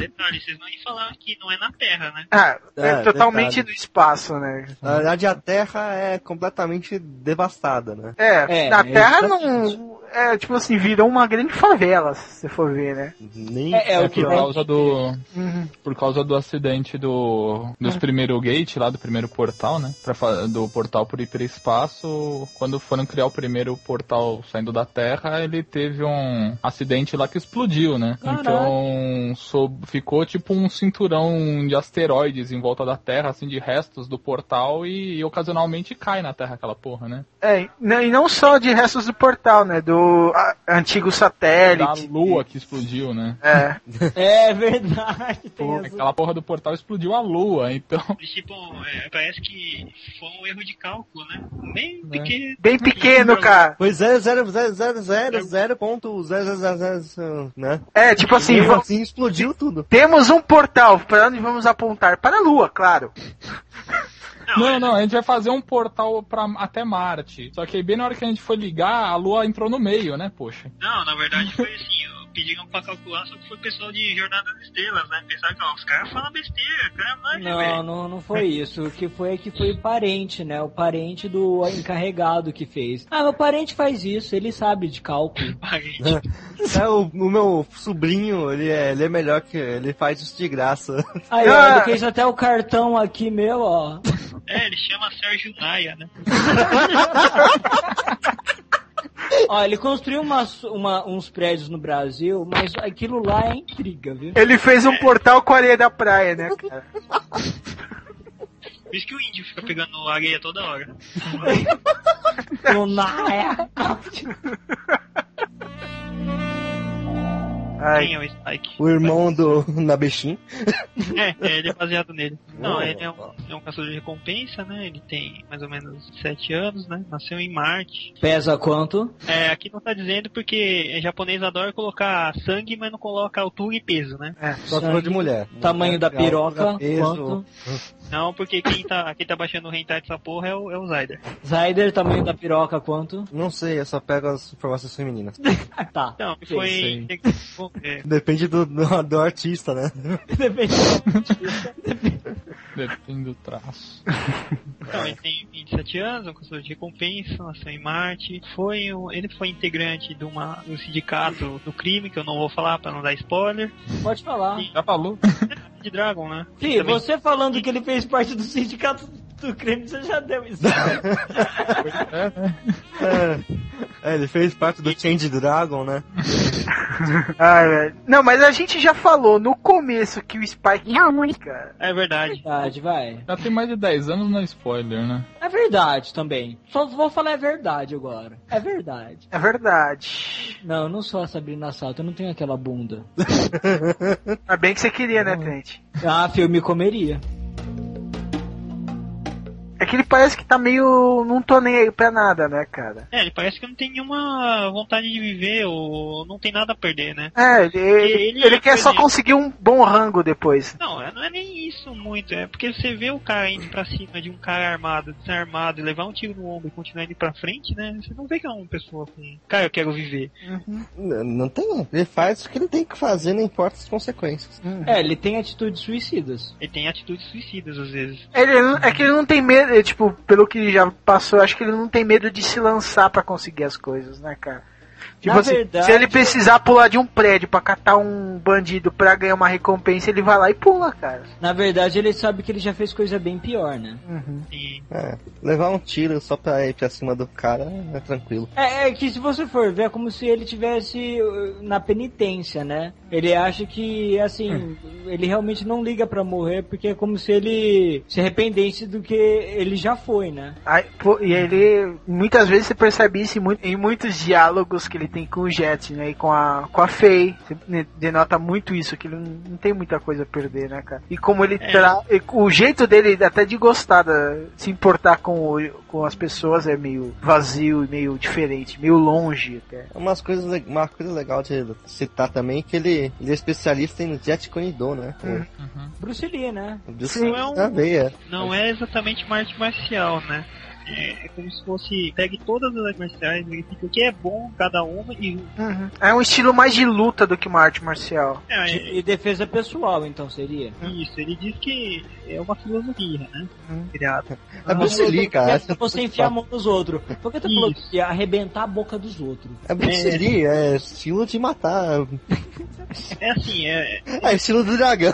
Detalhe, vocês não iam falar que não é na Terra, né? Ah, é, É, totalmente detalhe. do espaço, né? Na verdade, a Terra é completamente devastada, né? É, É, na é Terra exatamente. não. É, tipo assim, virou uma grande favela, se você for ver, né? Nem É, é o que por causa do Uhum. por causa do acidente do dos primeiro gate lá do primeiro portal, né? Pra, do portal por hiperespaço, quando foram criar o primeiro portal saindo da Terra, ele teve um acidente lá que explodiu, né? Caraca. Então sob- ficou tipo um cinturão de asteroides em volta da Terra, assim, de restos do portal e, ocasionalmente cai na Terra aquela porra, né? É, e não- e só de restos do portal, né? Do a- antigo Da satélite. Lua que explodiu, né? É. É verdade, essa- Aquela porra do portal explodiu a Lua, então. E, tipo, é, parece que foi um erro de cálculo, né? Bem pequeno. Bem pequeno, cara. Foi 0,00000.000, né? É, tipo assim, assim explodiu tudo. Temos um portal. Para onde vamos apontar? Para a Lua, claro. Não, não, a gente vai fazer um portal pra, até Marte. Só que aí, bem na hora que a gente foi ligar, a Lua entrou no meio, né, poxa? Não, na verdade foi assim, ó, pediram pra calcular, só que foi o pessoal de Jornada das Estrelas, né? Pensaram que ó, os caras falam besteira, cara, Não, não, não foi isso. O que foi é que foi o parente, né? O parente do encarregado que fez. Ah, meu parente faz isso, ele sabe de cálculo. É, o, o meu sobrinho, ele é, ele é melhor que ele faz isso de graça. Aí, ó, Ah. ele fez até o cartão aqui meu, ó. É, ele chama Sérgio Naia, né? Ó, ele construiu umas, uma- uns prédios no Brasil, mas aquilo lá é intriga, viu? Ele fez um portal com a areia da praia, né, cara? Por isso que o índio fica pegando areia toda hora. O Naya. Quem é o Spike? O irmão do Nabeshin. É, é, ele é baseado nele. Não, Oh. ele é um, é um caçador de recompensa, né? Ele tem mais ou menos 7 anos, né? Nasceu em Marte. Pesa quanto? É, aqui não tá dizendo porque japonês adora colocar sangue, mas não coloca altura e peso, né? É. Só se for de mulher. Tamanho da Altura, piroca, peso. quanto? Não, porque quem tá, quem tá baixando o hentai dessa porra é o, é o Zyder. Zyder, tamanho da piroca, quanto? Não sei, eu só pego as informações femininas. Tá. Não, Sei, foi. É, Depende do, do, do artista, né? Depende. Depende do traço. Então, ele tem 27 anos, é um caçador de recompensa, nasceu em Marte. Foi um- ele foi integrante de uma, do sindicato do crime, que eu não vou falar pra não dar spoiler. Pode falar. Já falou? De Dragon, né? Fih, Também- você falando que ele fez parte do sindicato do crime, você já deu isso. É? É, ele fez parte do Change Dragon, né? Ai, velho. Não, mas a gente já falou no começo que o Spike. Não, cara. É verdade. Verdade, vai. Já tem mais de 10 anos, não é spoiler, né? É verdade também. Só vou falar é verdade agora. É verdade. É verdade. Não, eu não sou a Sabrina Sato, eu não tenho aquela bunda. É bem que você queria, né, Trent? Ah, filme comeria. É que ele parece que tá meio. Não tô nem aí pra nada, né, cara? É, ele parece que não tem nenhuma vontade de viver ou não tem nada a perder, né? É, ele, ele, Ele- ele quer só conseguir um bom rango depois. Não, é- não é nem isso muito, é porque você vê o cara indo pra cima de um cara armado, desarmado, e levar um tiro no ombro e continuar indo pra frente, né? Você não vê que é uma pessoa com. Cara, eu quero viver. N- Não tem. Ele faz o que ele tem que fazer, não importa as consequências. É, ele tem atitudes suicidas. Ele tem atitudes suicidas às vezes. Ele, não- é que ele não tem medo, é, tipo, pelo que já passou, acho que ele não tem medo de se lançar pra conseguir as coisas, né, cara? Tipo Na assim, verdade- se ele precisar pular de um prédio pra catar um bandido pra ganhar uma recompensa, ele vai lá e pula, cara. Na verdade, ele sabe que ele já fez coisa bem pior, né? E É, levar um tiro só pra ir pra cima do cara é tranquilo. É, é que se você for ver, é como se ele tivesse uh, na penitência, né? Ele acha que, assim, ele realmente não liga pra morrer, porque é como se ele se arrependesse do que ele já foi, né? Aí, pô, e ele, muitas vezes você percebe isso em, muito- em muitos diálogos que ele tem com o Jet, né, e com a, com a Faye. Você denota muito isso, que ele não, tem muita coisa a perder, né, cara? E como ele É. tra... e o jeito dele até de gostar, da, se importar com, o- com as pessoas é meio vazio e meio diferente, meio longe até. Umas coisas, uma coisa legal de citar também é que ele, ele é especialista em Jet Konido, né? Hum. Bruce Lee, né? O Sim. Não é um- na veia. não é exatamente uma arte marcial, né? É, é como se fosse. Pegue todas as artes marciais, verifique o que é bom cada uma e. É um estilo mais de luta do que uma arte marcial. É, De- E defesa pessoal, então seria. Isso, ele diz que é uma filosofia, né? Criada. É Bruce Lee, cara. É você enfiar a mão nos outros. Por que tu falou que ia arrebentar a boca dos outros? É Bruce Lee, é estilo de matar. É assim, é. É estilo do dragão.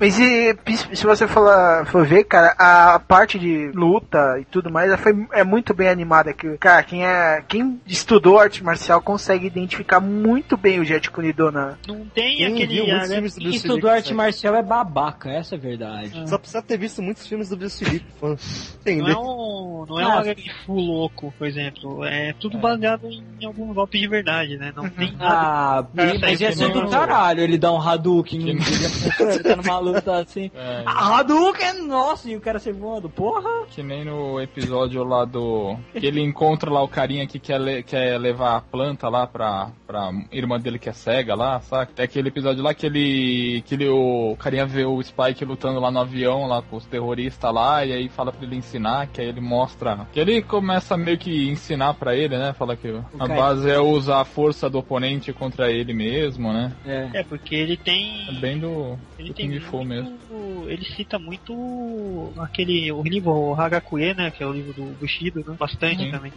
Mas e, se você for, for ver, cara, a parte de luta e tudo mais foi, é muito bem animada. Que, cara, quem, é, quem estudou arte marcial consegue identificar muito bem o Jet Kunido na. Não tem Quem aquele. viu né? Quem estudou arte marcial é babaca, essa é a verdade. Só precisa ter visto muitos filmes do Bruce Lee pra Não é um, não é Ah. um HQ louco, por exemplo. É tudo baseado em alguns golpes de verdade, né? Não tem nada. Ah, mas ia ser nem do caralho ele dar um Hadouken um dia, você tá assim. É, Ah, Hadouken, nossa, e o cara se voando, porra! que nem no episódio lá do. Que ele encontra lá o carinha que quer, le- quer levar a planta lá pra, pra irmã dele que é cega lá, sabe? Tem aquele episódio lá que ele. que ele, o carinha vê o Spike lutando lá no avião, lá com os terroristas lá, e aí fala pra ele ensinar, que aí ele mostra. Que ele começa meio que ensinar pra ele, né? Fala que a cara- base é usar a força do oponente contra ele mesmo, né? É. É, porque ele tem. É bem do, Ele do tem Kung Fu muito, mesmo. Ele cita muito aquele o livro o Hagakure, né, que é o livro do Bushido, né, bastante Sim. também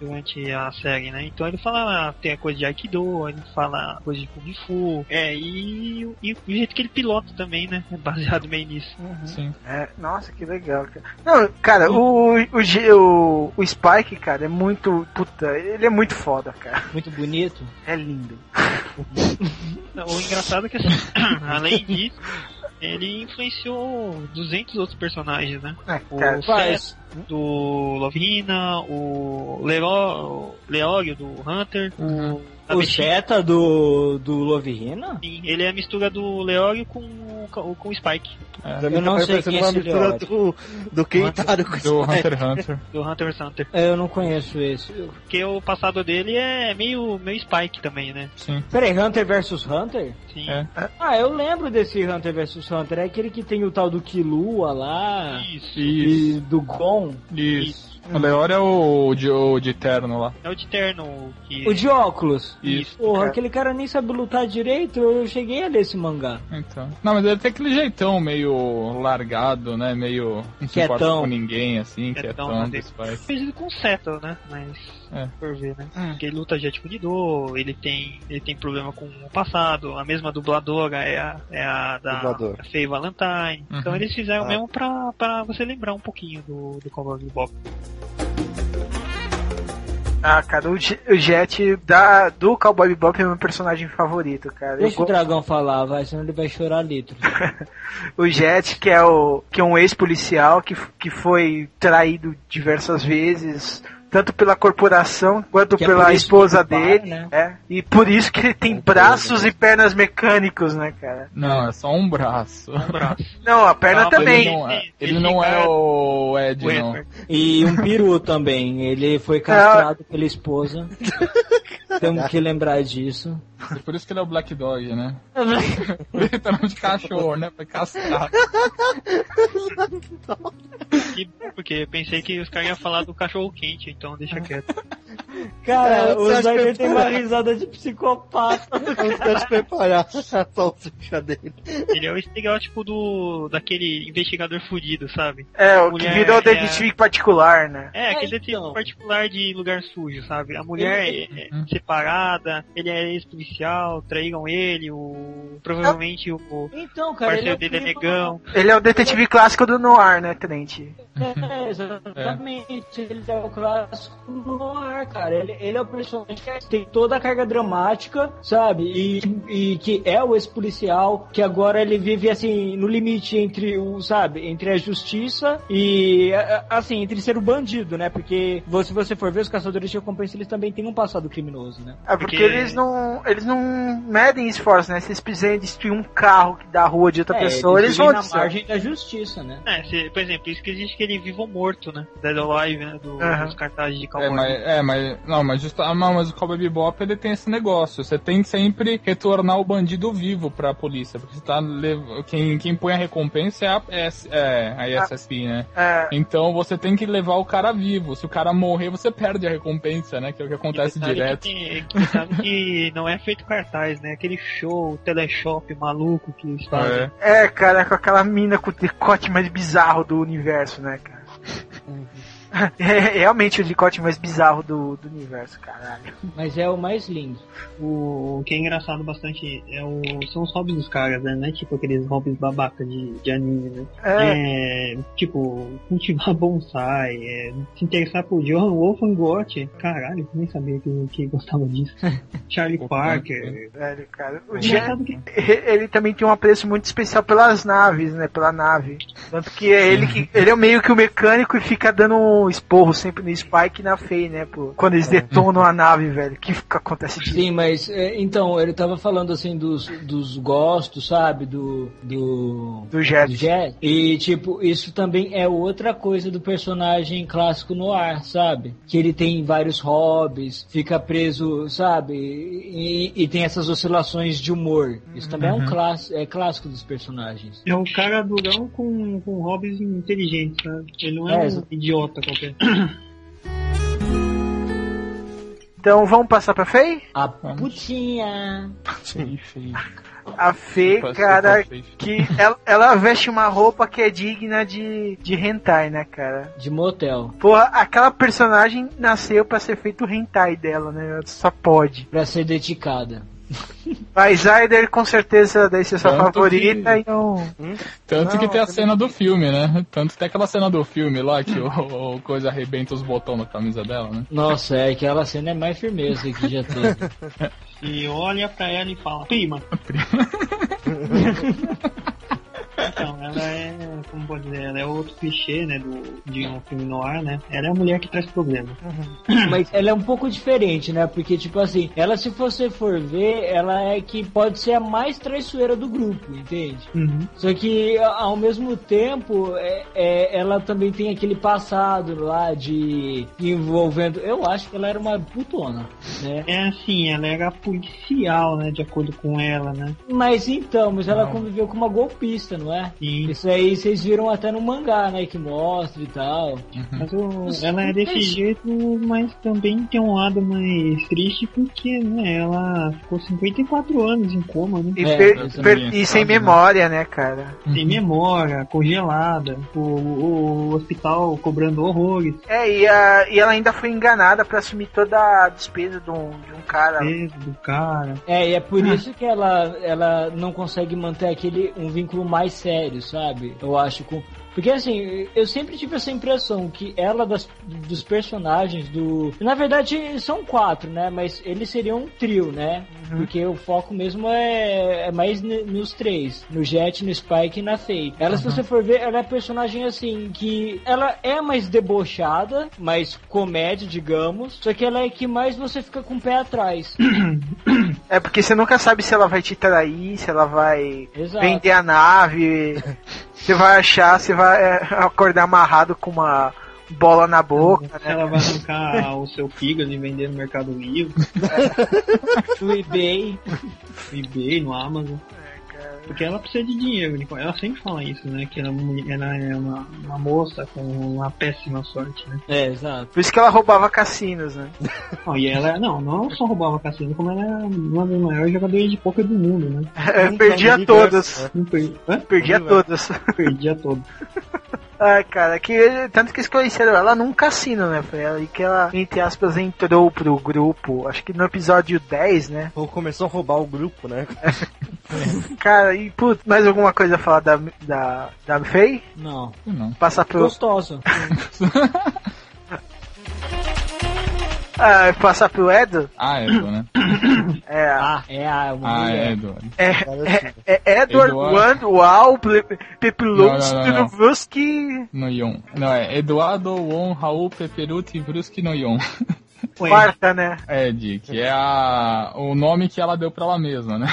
durante a série, né. Então ele fala tem a coisa de Aikido, ele fala coisa de Kung Fu, é e, o- e o jeito que ele pilota também, né, é baseado meio nisso. Sim. É, nossa, que legal, cara. Não, cara, o, o, o, o Spike, cara, é muito. Puta, ele é muito foda, cara. Muito bonito. É lindo. O engraçado é que assim, além disso, ele influenciou 200 outros personagens, né? É, O cara. Fett do Lovina, o Leório do Hunter, o O. Seta do, do Lovina? Sim, ele é a mistura do Leório com, o- com o Spike, mim Eu não tá sei quem é uma mistura Leório. do, do Kentaro com Do Spike. Hunter x Hunter. do Hunter x Hunter. Eu não conheço esse. Porque o passado dele é meio, meio Spike também, né? Sim. Peraí, Hunter vs Hunter? Sim. É. Ah, eu lembro desse Hunter vs Hunter. É aquele que tem o tal do Killua lá. Isso. E do Gon. Isso. O Leor é o de, o de terno lá. É o de terno que. O de óculos. Isso. Porra, aquele cara nem sabe lutar direito. Eu cheguei a ler esse mangá. Então. Não, mas ele tem aquele jeitão meio largado, né? Meio. Não se importa com ninguém, assim, Quietão, quietão, né? do Spike. Parecido com o Settle, né? Mas. É. Por ver, né? Hum. Porque ele luta já tipo de dor, ele tem, ele tem problema com o passado, a mesma dubladora é a, é a da Dublador. a Faye Valentine. Uhum. Então eles fizeram Ah. mesmo pra, pra você lembrar um pouquinho do, do Cowboy Bebop. Ah, cara, o, o Jet da, do Cowboy Bebop é meu personagem favorito, cara. Eu Deixa o go- dragão falar, vai, senão ele vai chorar litro. o Jet, que é, o, que é um ex-policial que, que foi traído diversas vezes, tanto pela corporação quanto Que é pela esposa dele. né? É, e por isso que ele tem braços e pernas mecânicos, né, cara? Não, é só um braço. Um braço. Não, a perna Ah, também. Ele não é, Ele não é o Ed, O não. E um peru também. Ele foi castrado pela esposa. Temos que lembrar disso. É por isso que ele é o Black Dog, né? Literalmente cachorro, né? Foi castrado. Que bom, porque eu pensei que os caras iam falar do cachorro quente, então deixa quieto. Cara, É, o você que- tem uma risada de psicopata. Os caras prepararam a salsicha dele. Ele é o estereótipo do daquele investigador fudido, sabe? É, o que virou é- detetive particular, né? É, aquele É, detetive então. particular de lugar sujo, sabe? A mulher Ele- é é separada, ele é ex-policial, traíram ele, o provavelmente o, o Então, cara, ele é parceiro o dele é primo- negão. Ele é o detetive clássico do Noir, né, Trent? É, exatamente. Ele é o clássico no ar, cara. Ele, ele é o personagem que tem toda a carga dramática, sabe? E, e que é o ex-policial, que agora ele vive assim, no limite entre o, sabe, entre a justiça e assim, entre ser o bandido, né? Porque se você for ver os caçadores de recompensa, eles também têm um passado criminoso, né? É porque Porque- eles não. Eles não medem esforço, né? Se eles precisarem destruir um carro que dá rua de outra É, pessoa, eles vivem vão na destruir. margem da justiça, né? É, se, por exemplo, isso que existe que ele vivo ou morto, né? Dead or Alive, né? Do, Aham. Dos cartazes de É, cowboy. mas, é, mas não, mas justa, ah, não, mas o Cowboy Bebop ele tem esse negócio. Você tem que sempre retornar o bandido vivo pra polícia, porque você tá quem quem põe a recompensa é a, S- é, a ISSP, né? É, Então você tem que levar o cara vivo. Se o cara morrer, você perde a recompensa, né? Que é o que acontece E direto. Que, que sabe que não é feito cartaz, né? Aquele show, teleshop maluco que eles fazem. É. é, cara, com aquela mina com o decote mais bizarro do universo, né, cara? É realmente o decote mais bizarro do, do universo, caralho. Mas é o mais lindo. O, o que é engraçado bastante é o, são os hobbies dos caras, né? Não é tipo aqueles hobbies babaca de, de anime, né? É, É, tipo, cultivar bonsai, é, se interessar por Johan Wolfgang caralho, nem sabia que, que gostava disso. Charlie Parker. velho, cara. O É engraçado que ele também tem um apreço muito especial pelas naves, né? Pela nave. Tanto que é ele que ele é meio que o mecânico e fica dando um esporro sempre no Spike e na Faye, né? Pô, quando eles detonam a nave, velho. Que fica- acontece disso. Sim, mas é, então, ele tava falando assim dos, dos gostos, sabe? Do. Do. Do Jet. do Jet. E, tipo, isso também é outra coisa do personagem clássico no ar, sabe? Que ele tem vários hobbies, fica preso, sabe? E, e tem essas oscilações de humor. Isso também é um clássico, é clássico dos personagens. é um cara durão com, com hobbies inteligentes, sabe? Ele não é, É, um idiota Então vamos passar pra Faye? A putinha. A Fê, Super, cara, que ela, ela veste uma roupa que é digna de, de hentai, né, cara? De motel. Porra, aquela personagem nasceu pra ser feito o hentai dela, né? Só pode. Pra ser dedicada. Mas Aider com certeza deve ser sua Tanto favorita que- e não. Tanto Não, que tem a cena do filme, né? Tanto que tem aquela cena do filme lá que o, o coisa arrebenta os botões na camisa dela, né? Nossa, é aquela cena é mais firmeza que já teve. E olha pra ela e fala, prima. ela é, como pode dizer, ela é outro clichê, né, do, de um filme noir, né? Ela é a mulher que traz problema. Mas ela é um pouco diferente, né? Porque, tipo assim, ela, se você for ver, ela é que pode ser a mais traiçoeira do grupo, entende? Uhum. Só que, ao mesmo tempo, é, é- ela também tem aquele passado lá de envolvendo. Eu acho que ela era uma putona, né? É assim, ela era policial, né, de acordo com ela, né? Mas então, mas ela Não. conviveu com uma golpista, não é? Sim. Isso aí vocês viram até no mangá, né? Que mostra e tal. Mas o- ela é desse jeito, mas também tem um lado mais triste porque, né, ela ficou 54 anos em coma, né? E, É, per- per- e sem né? memória, né, cara? Sem memória, congelada, o, o hospital cobrando horrores, É, e, a- e ela ainda foi enganada pra assumir toda a despesa de um, de um cara. peso do cara. É, e é por isso que ela, ela não consegue manter aquele um vínculo mais sério, sabe? Eu acho com porque assim, eu sempre tive essa impressão que ela das, dos personagens do. Na verdade, são quatro, né? Mas eles seriam um trio, né? Porque o foco mesmo é, é mais nos três: no Jet, no Spike e na Faye. Ela, se você for ver, ela é personagem assim, que ela é mais debochada, mais comédia, digamos. Só que ela é que mais você fica com o pé atrás. É porque você nunca sabe se ela vai te trair, se ela vai Exato. vender a nave. você vai achar, você vai é, acordar amarrado com uma bola na boca, Se né? ela vai arrancar o seu fígado e vender no Mercado Livre, No eBay. no eBay, no Amazon. Porque ela precisa de dinheiro, Nicole. ela sempre fala isso, né? Que ela, é ela é uma, uma moça com uma péssima sorte, né? É, exato. Por isso que ela roubava cassinos, né? Não, e ela, não, não só roubava cassino, como ela é uma das maiores jogadoras de poker do mundo, né? Eu perdia todas. Perdia todas. Perdia todo. Ai, cara, que tanto que eles conheceram ela num cassino, né? Foi aí que ela, entre aspas, entrou pro grupo. Acho que no episódio 10, né? Ou começou a roubar o grupo, né? Cara, e putz, mais alguma coisa a falar da, da, da Faye? Não. Não. Passar pro. Gostosa. Ah, passar pro Edo? Ah, Edo, né? É, Ah, é a Ah, é Edo. é, é, é Edward Eduardo. One, Uau, Pepilowski, Não, não, não, não. Truvuski, No Yon. Não, é Eduardo Won Raul Peperuti Bruski no Yon. Ué, quarta, né? É, que é a, o nome que ela deu pra ela mesma, né?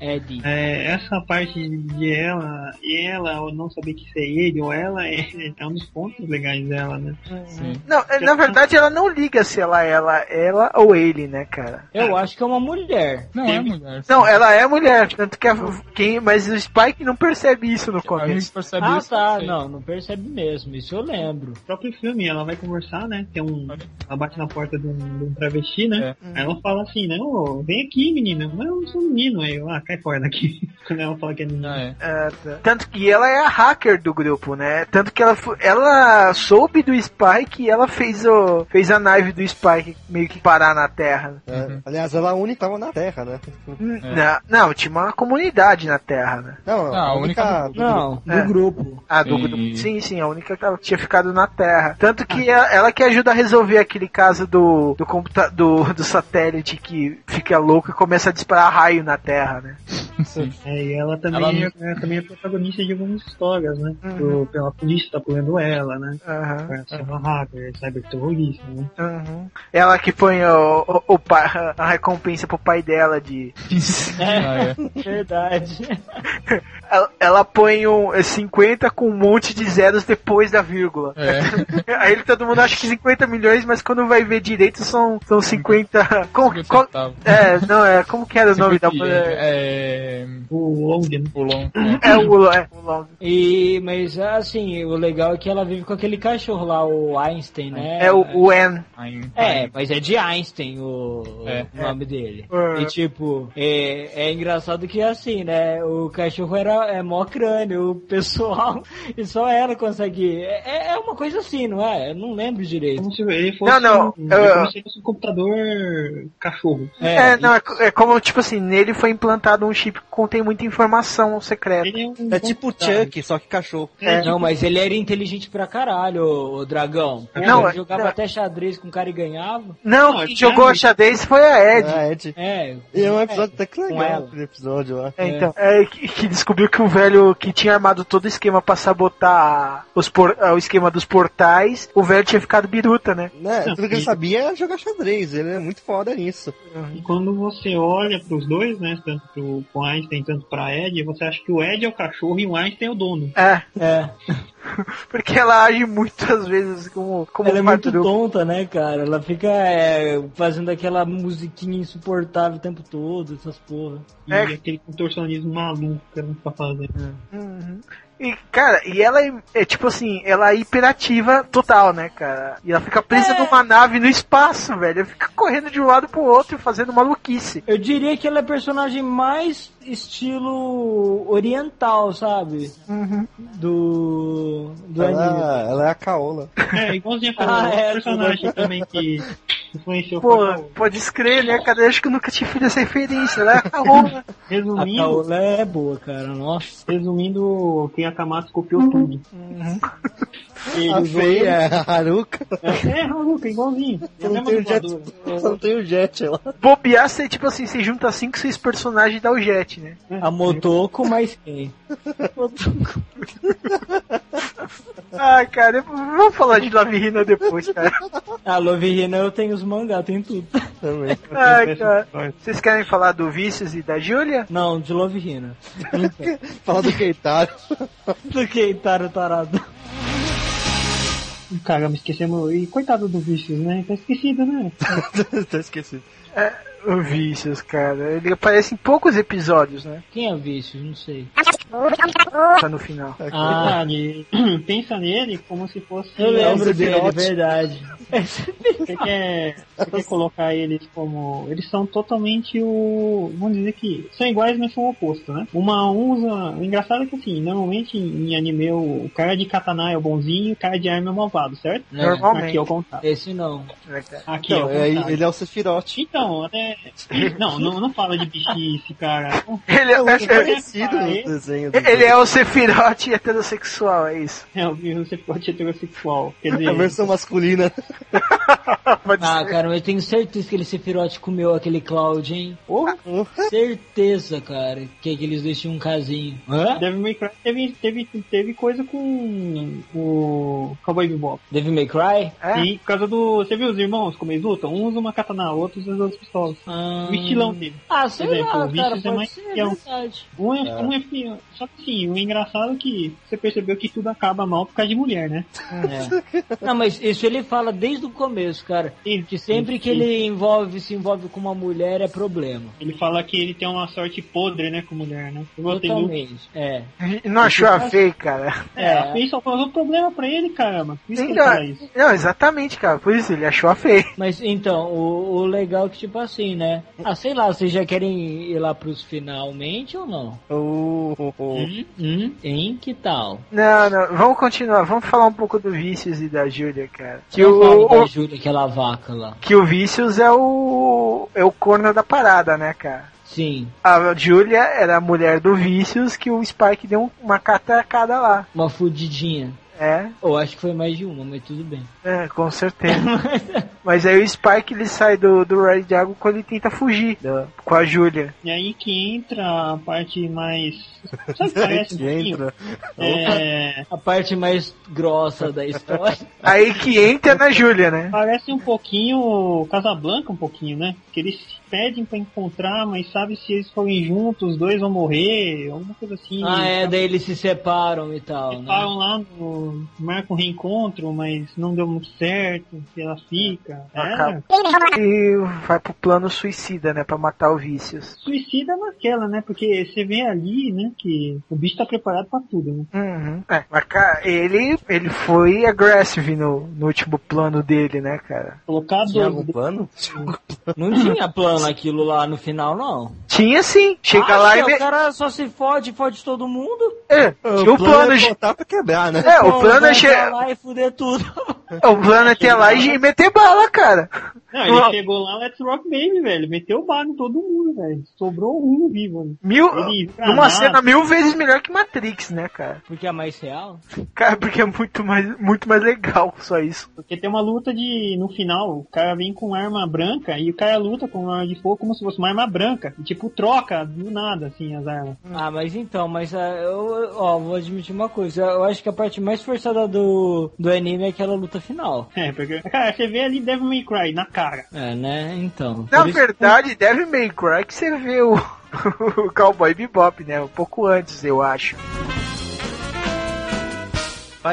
Eddie. é, essa parte de ela, e ela ou não saber que isso é ele ou ela, é, é um dos pontos legais dela, né? Sim. Não, é, na verdade ela não liga se ela é ela, ela ou ele, né, cara? Eu acho que é uma mulher. Não é mulher. sim. Não, ela é mulher, tanto que a, quem, mas o Spike não percebe isso no começo. percebe Ah, isso. tá. sim. Não, não percebe mesmo. Isso eu lembro. O próprio filme, ela vai conversar, né? Tem um. Ela bate na porta de um, um travesti, né? Aí ela fala assim, né? Ô, vem aqui, menina. Mas eu não sou menino. Aí eu, ah, cai fora daqui. Quando ela fala que é menina. Ah, é. É, tá. Tanto que ela é a hacker do grupo, né? Tanto que ela, ela soube do Spike e ela fez, o, fez a nave do Spike meio que parar na Terra. É, Aliás, ela é a única que tava na Terra, né? N- Não, não, tinha uma comunidade na Terra, né? Não, Ah, a única do Não, do É. grupo. Ah, do Sim. grupo. Sim, sim, a única que ela tinha ficado na Terra. Tanto que ela, ela que ajuda a resolver aquele caso do, do, computa do, do satélite que fica louco e começa a disparar raio na Terra, né? Sim. É, e ela também, Ela é, também é protagonista de algumas histórias, né? Uhum. Do, pela polícia tá pulando ela, né? É uma hacker, cyberterrorista, né? Uhum. Ela que põe o, o, o a recompensa pro pai dela de. Ah, é. Verdade. Ela, ela põe um é, 50 com um monte de zeros depois da vírgula. É. Aí ele, todo mundo acha que 50 milhões, mas quando vai ver direito são, são 50. Como, qual- Centavo. é, não, é. Como que era o nome da mulher? É. O Long, né? O Long. É o, é, o Long. E, mas assim, o legal é que ela vive com aquele cachorro lá, o Einstein, né? É o, o N. É, mas é de Einstein o, É. o nome dele. É. E tipo, é, é engraçado que assim, né? O cachorro era é mó crânio, o pessoal, e só ela consegue. É, é uma coisa assim, não é? Eu não lembro direito. Como se ele fosse, Não, não, um, eu- é um computador cachorro. É, não, é, é como, tipo assim, nele foi implantado um chip porque contém muita informação secreta. Ele é, um É tipo o. Chuck, só que cachorro. É, Não, mas ele era inteligente pra caralho, ô dragão. Pô, Não, ele é- jogava não. até xadrez com o cara e ganhava. Não, Não, quem é jogou a xadrez foi a Ed. Ah, Ed. É. E é um episódio até que legal, aquele episódio lá. É, então, é, que, que descobriu que o velho que tinha armado todo o esquema pra sabotar os por- ah, o esquema dos portais, o velho tinha ficado biruta, né? Né? Tudo que ele sabia era jogar xadrez, ele é muito foda nisso. E quando você olha pros dois, né, tanto pro, pro Einstein, tanto pra Ed, você acha que o Ed é o cachorro e o Einstein é o dono. É, É. porque ela age muitas vezes como, como Ela é muito tonta, né, cara? Ela fica é, fazendo aquela musiquinha insuportável o tempo todo, essas porra. E É. aquele contorcionismo maluco que ela tá fazendo. Uhum. E, cara, e ela é, é tipo assim, ela é hiperativa total, né, cara? E ela fica presa É. numa nave no espaço, velho. Ela fica correndo de um lado pro outro, fazendo maluquice. Eu diria que ela é a personagem mais estilo oriental, sabe? Uhum. Do. do anime. Ela, ela é a Caola. É, igualzinho a Ah, é, personagem também que influenciou Pô, pode escrever, né, cara? Eu acho que eu nunca tive essa referência, né? A Resumindo, Kaola é boa, cara. Nossa. resumindo, quem Akamatsu copiou tudo. Ele A feia é a Haruka. É, Haruka, igualzinho. É Só a não mesma tem o Jet, só não tem o Jet lá. Bobear, você, tipo assim, você junta cinco, seis personagens e dá o jet, né? A Motoko, mas quem? Ah, cara, vamos falar de Love Hina depois, cara. A Love Hina eu tenho os mangá, tem tudo. Também. Ai, cara. Vocês querem falar do Vícios e da Júlia? Não, de Love Hina. Fala do Keitaro. Do Keitaro tarado. Caramba, esquecemos. E coitado do Vicious, né? Tá esquecido, né? Tá esquecido. O Vícios, cara. Ele aparece em poucos episódios, né? Quem é Vícios? Não sei. Tá no final. Ah, Verdade. Pensa nele como se fosse. eu lembro o dele, Sephiroth. verdade. Você quer, você quer colocar eles como. Eles são totalmente o. Vamos dizer que. São iguais, mas são o oposto, né? Uma usa. O engraçado é que assim, normalmente em anime o cara de katana é o bonzinho e o cara de arma é o malvado, certo? Normalmente. Aqui é o contrário. Esse não. Aqui é Então, o é, contrário. ele é o Sephiroth. Então, até. Não, não, não fala de bichice, cara. Ele é, é- parecido no desenho. do- ele é o Sephiroth heterossexual, é isso. É, o pode ser heterossexual. Quer A dizer, versão masculina. Ah, cara, mas eu tenho certeza que aquele Sephiroth comeu aquele Cloud, hein? porra, Certeza, cara, que aqueles dois tinham um casinho. Hã? Devil May Cry teve, teve, teve coisa com o Cowboy Bebop. Devil May Cry? É? E por causa do. Você viu os irmãos como eles lutam? Um usa uma katana, outro usa duas pistolas. Ah, O estilão dele. Ah, sei Por exemplo, lá, o cara, é pode mais ser, fiel. verdade. Um é, um é. Só que sim, o engraçado é que você percebeu que tudo acaba mal por causa de mulher, né? É. Não, mas isso ele fala desde o começo, cara. Que sempre que ele envolve, se envolve com uma mulher é problema. Ele fala que ele tem uma sorte podre, né, com mulher, né? Eu. Totalmente. É. Não achou a feia, cara. É, a Faye só causou problema pra ele, caramba. Por isso fala isso. não, exatamente, cara. Por isso ele achou a feia. Mas então, o, o legal é que, tipo assim, né? Ah, sei lá, vocês já querem ir lá pros finalmente ou não? O- o- o- Hum, hum, hein? Que tal? Não, não, vamos continuar. Vamos falar um pouco do Vícios e da Júlia, cara. Que Eu falo o, da o- Júlia, aquela vaca lá. que o Vícios é o é o corno da parada, né, cara? Sim, A Júlia era a mulher do Vícios que o Spike deu uma catacada lá. uma fudidinha. É, Eu acho que foi mais de uma, mas tudo bem. é, com certeza. Mas aí o Spike ele sai do, do Red Dragon quando ele tenta fugir da- com a Júlia. E aí que entra a parte mais. Sabe parece um que entra. É, A parte mais grossa da história. Aí que entra na Júlia, né? parece um pouquinho Casablanca, um pouquinho, né? Que eles se pedem pra encontrar, mas sabe se eles forem juntos, os dois vão morrer, alguma coisa assim. ah, é, daí eles se separam e tal, Eles né? falam lá no. marcam um reencontro, mas não deu muito certo, e ela fica. É, Acaba. E vai pro plano suicida, né? Pra matar o Vícios. suicida naquela, né? Porque você vê ali, né, que o bicho tá preparado pra tudo, né? Uhum. É, mas cara, ele, ele foi aggressive no, no último plano dele, né, cara? Colocar Tinha algum plano? Não tinha plano aquilo lá no final, não. Tinha sim. Chega Acha, lá e. o cara só se fode, fode todo mundo. É, tinha o plano. é de- botar pra quebrar, né? É, o plano é vai che... pra lá e fuder tudo. O plano é ter lá e meter bala, cara. Não, ele chegou lá, Let's Rock Baby, velho. Meteu o bar em todo mundo, velho. Sobrou um vivo. Né? Mil, Ele, uma granada. cena mil vezes melhor que Matrix, né, cara? Porque é mais real? Cara, porque é muito mais, muito mais legal, só isso. Porque tem uma luta de. No final, o cara vem com arma branca e o cara luta com arma de fogo como se fosse uma arma branca. E, tipo, troca do nada, assim, as armas. Ah, mas então, mas ah, eu, ó, vou admitir uma coisa. Eu acho que a parte mais forçada do, do anime é aquela luta final. É, porque. Cara, você vê ali Devil May Cry na cara. É, né? Então. Na isso- verdade, Devil May Cry que você vê o, o Cowboy Bebop, né? Um pouco antes, eu acho.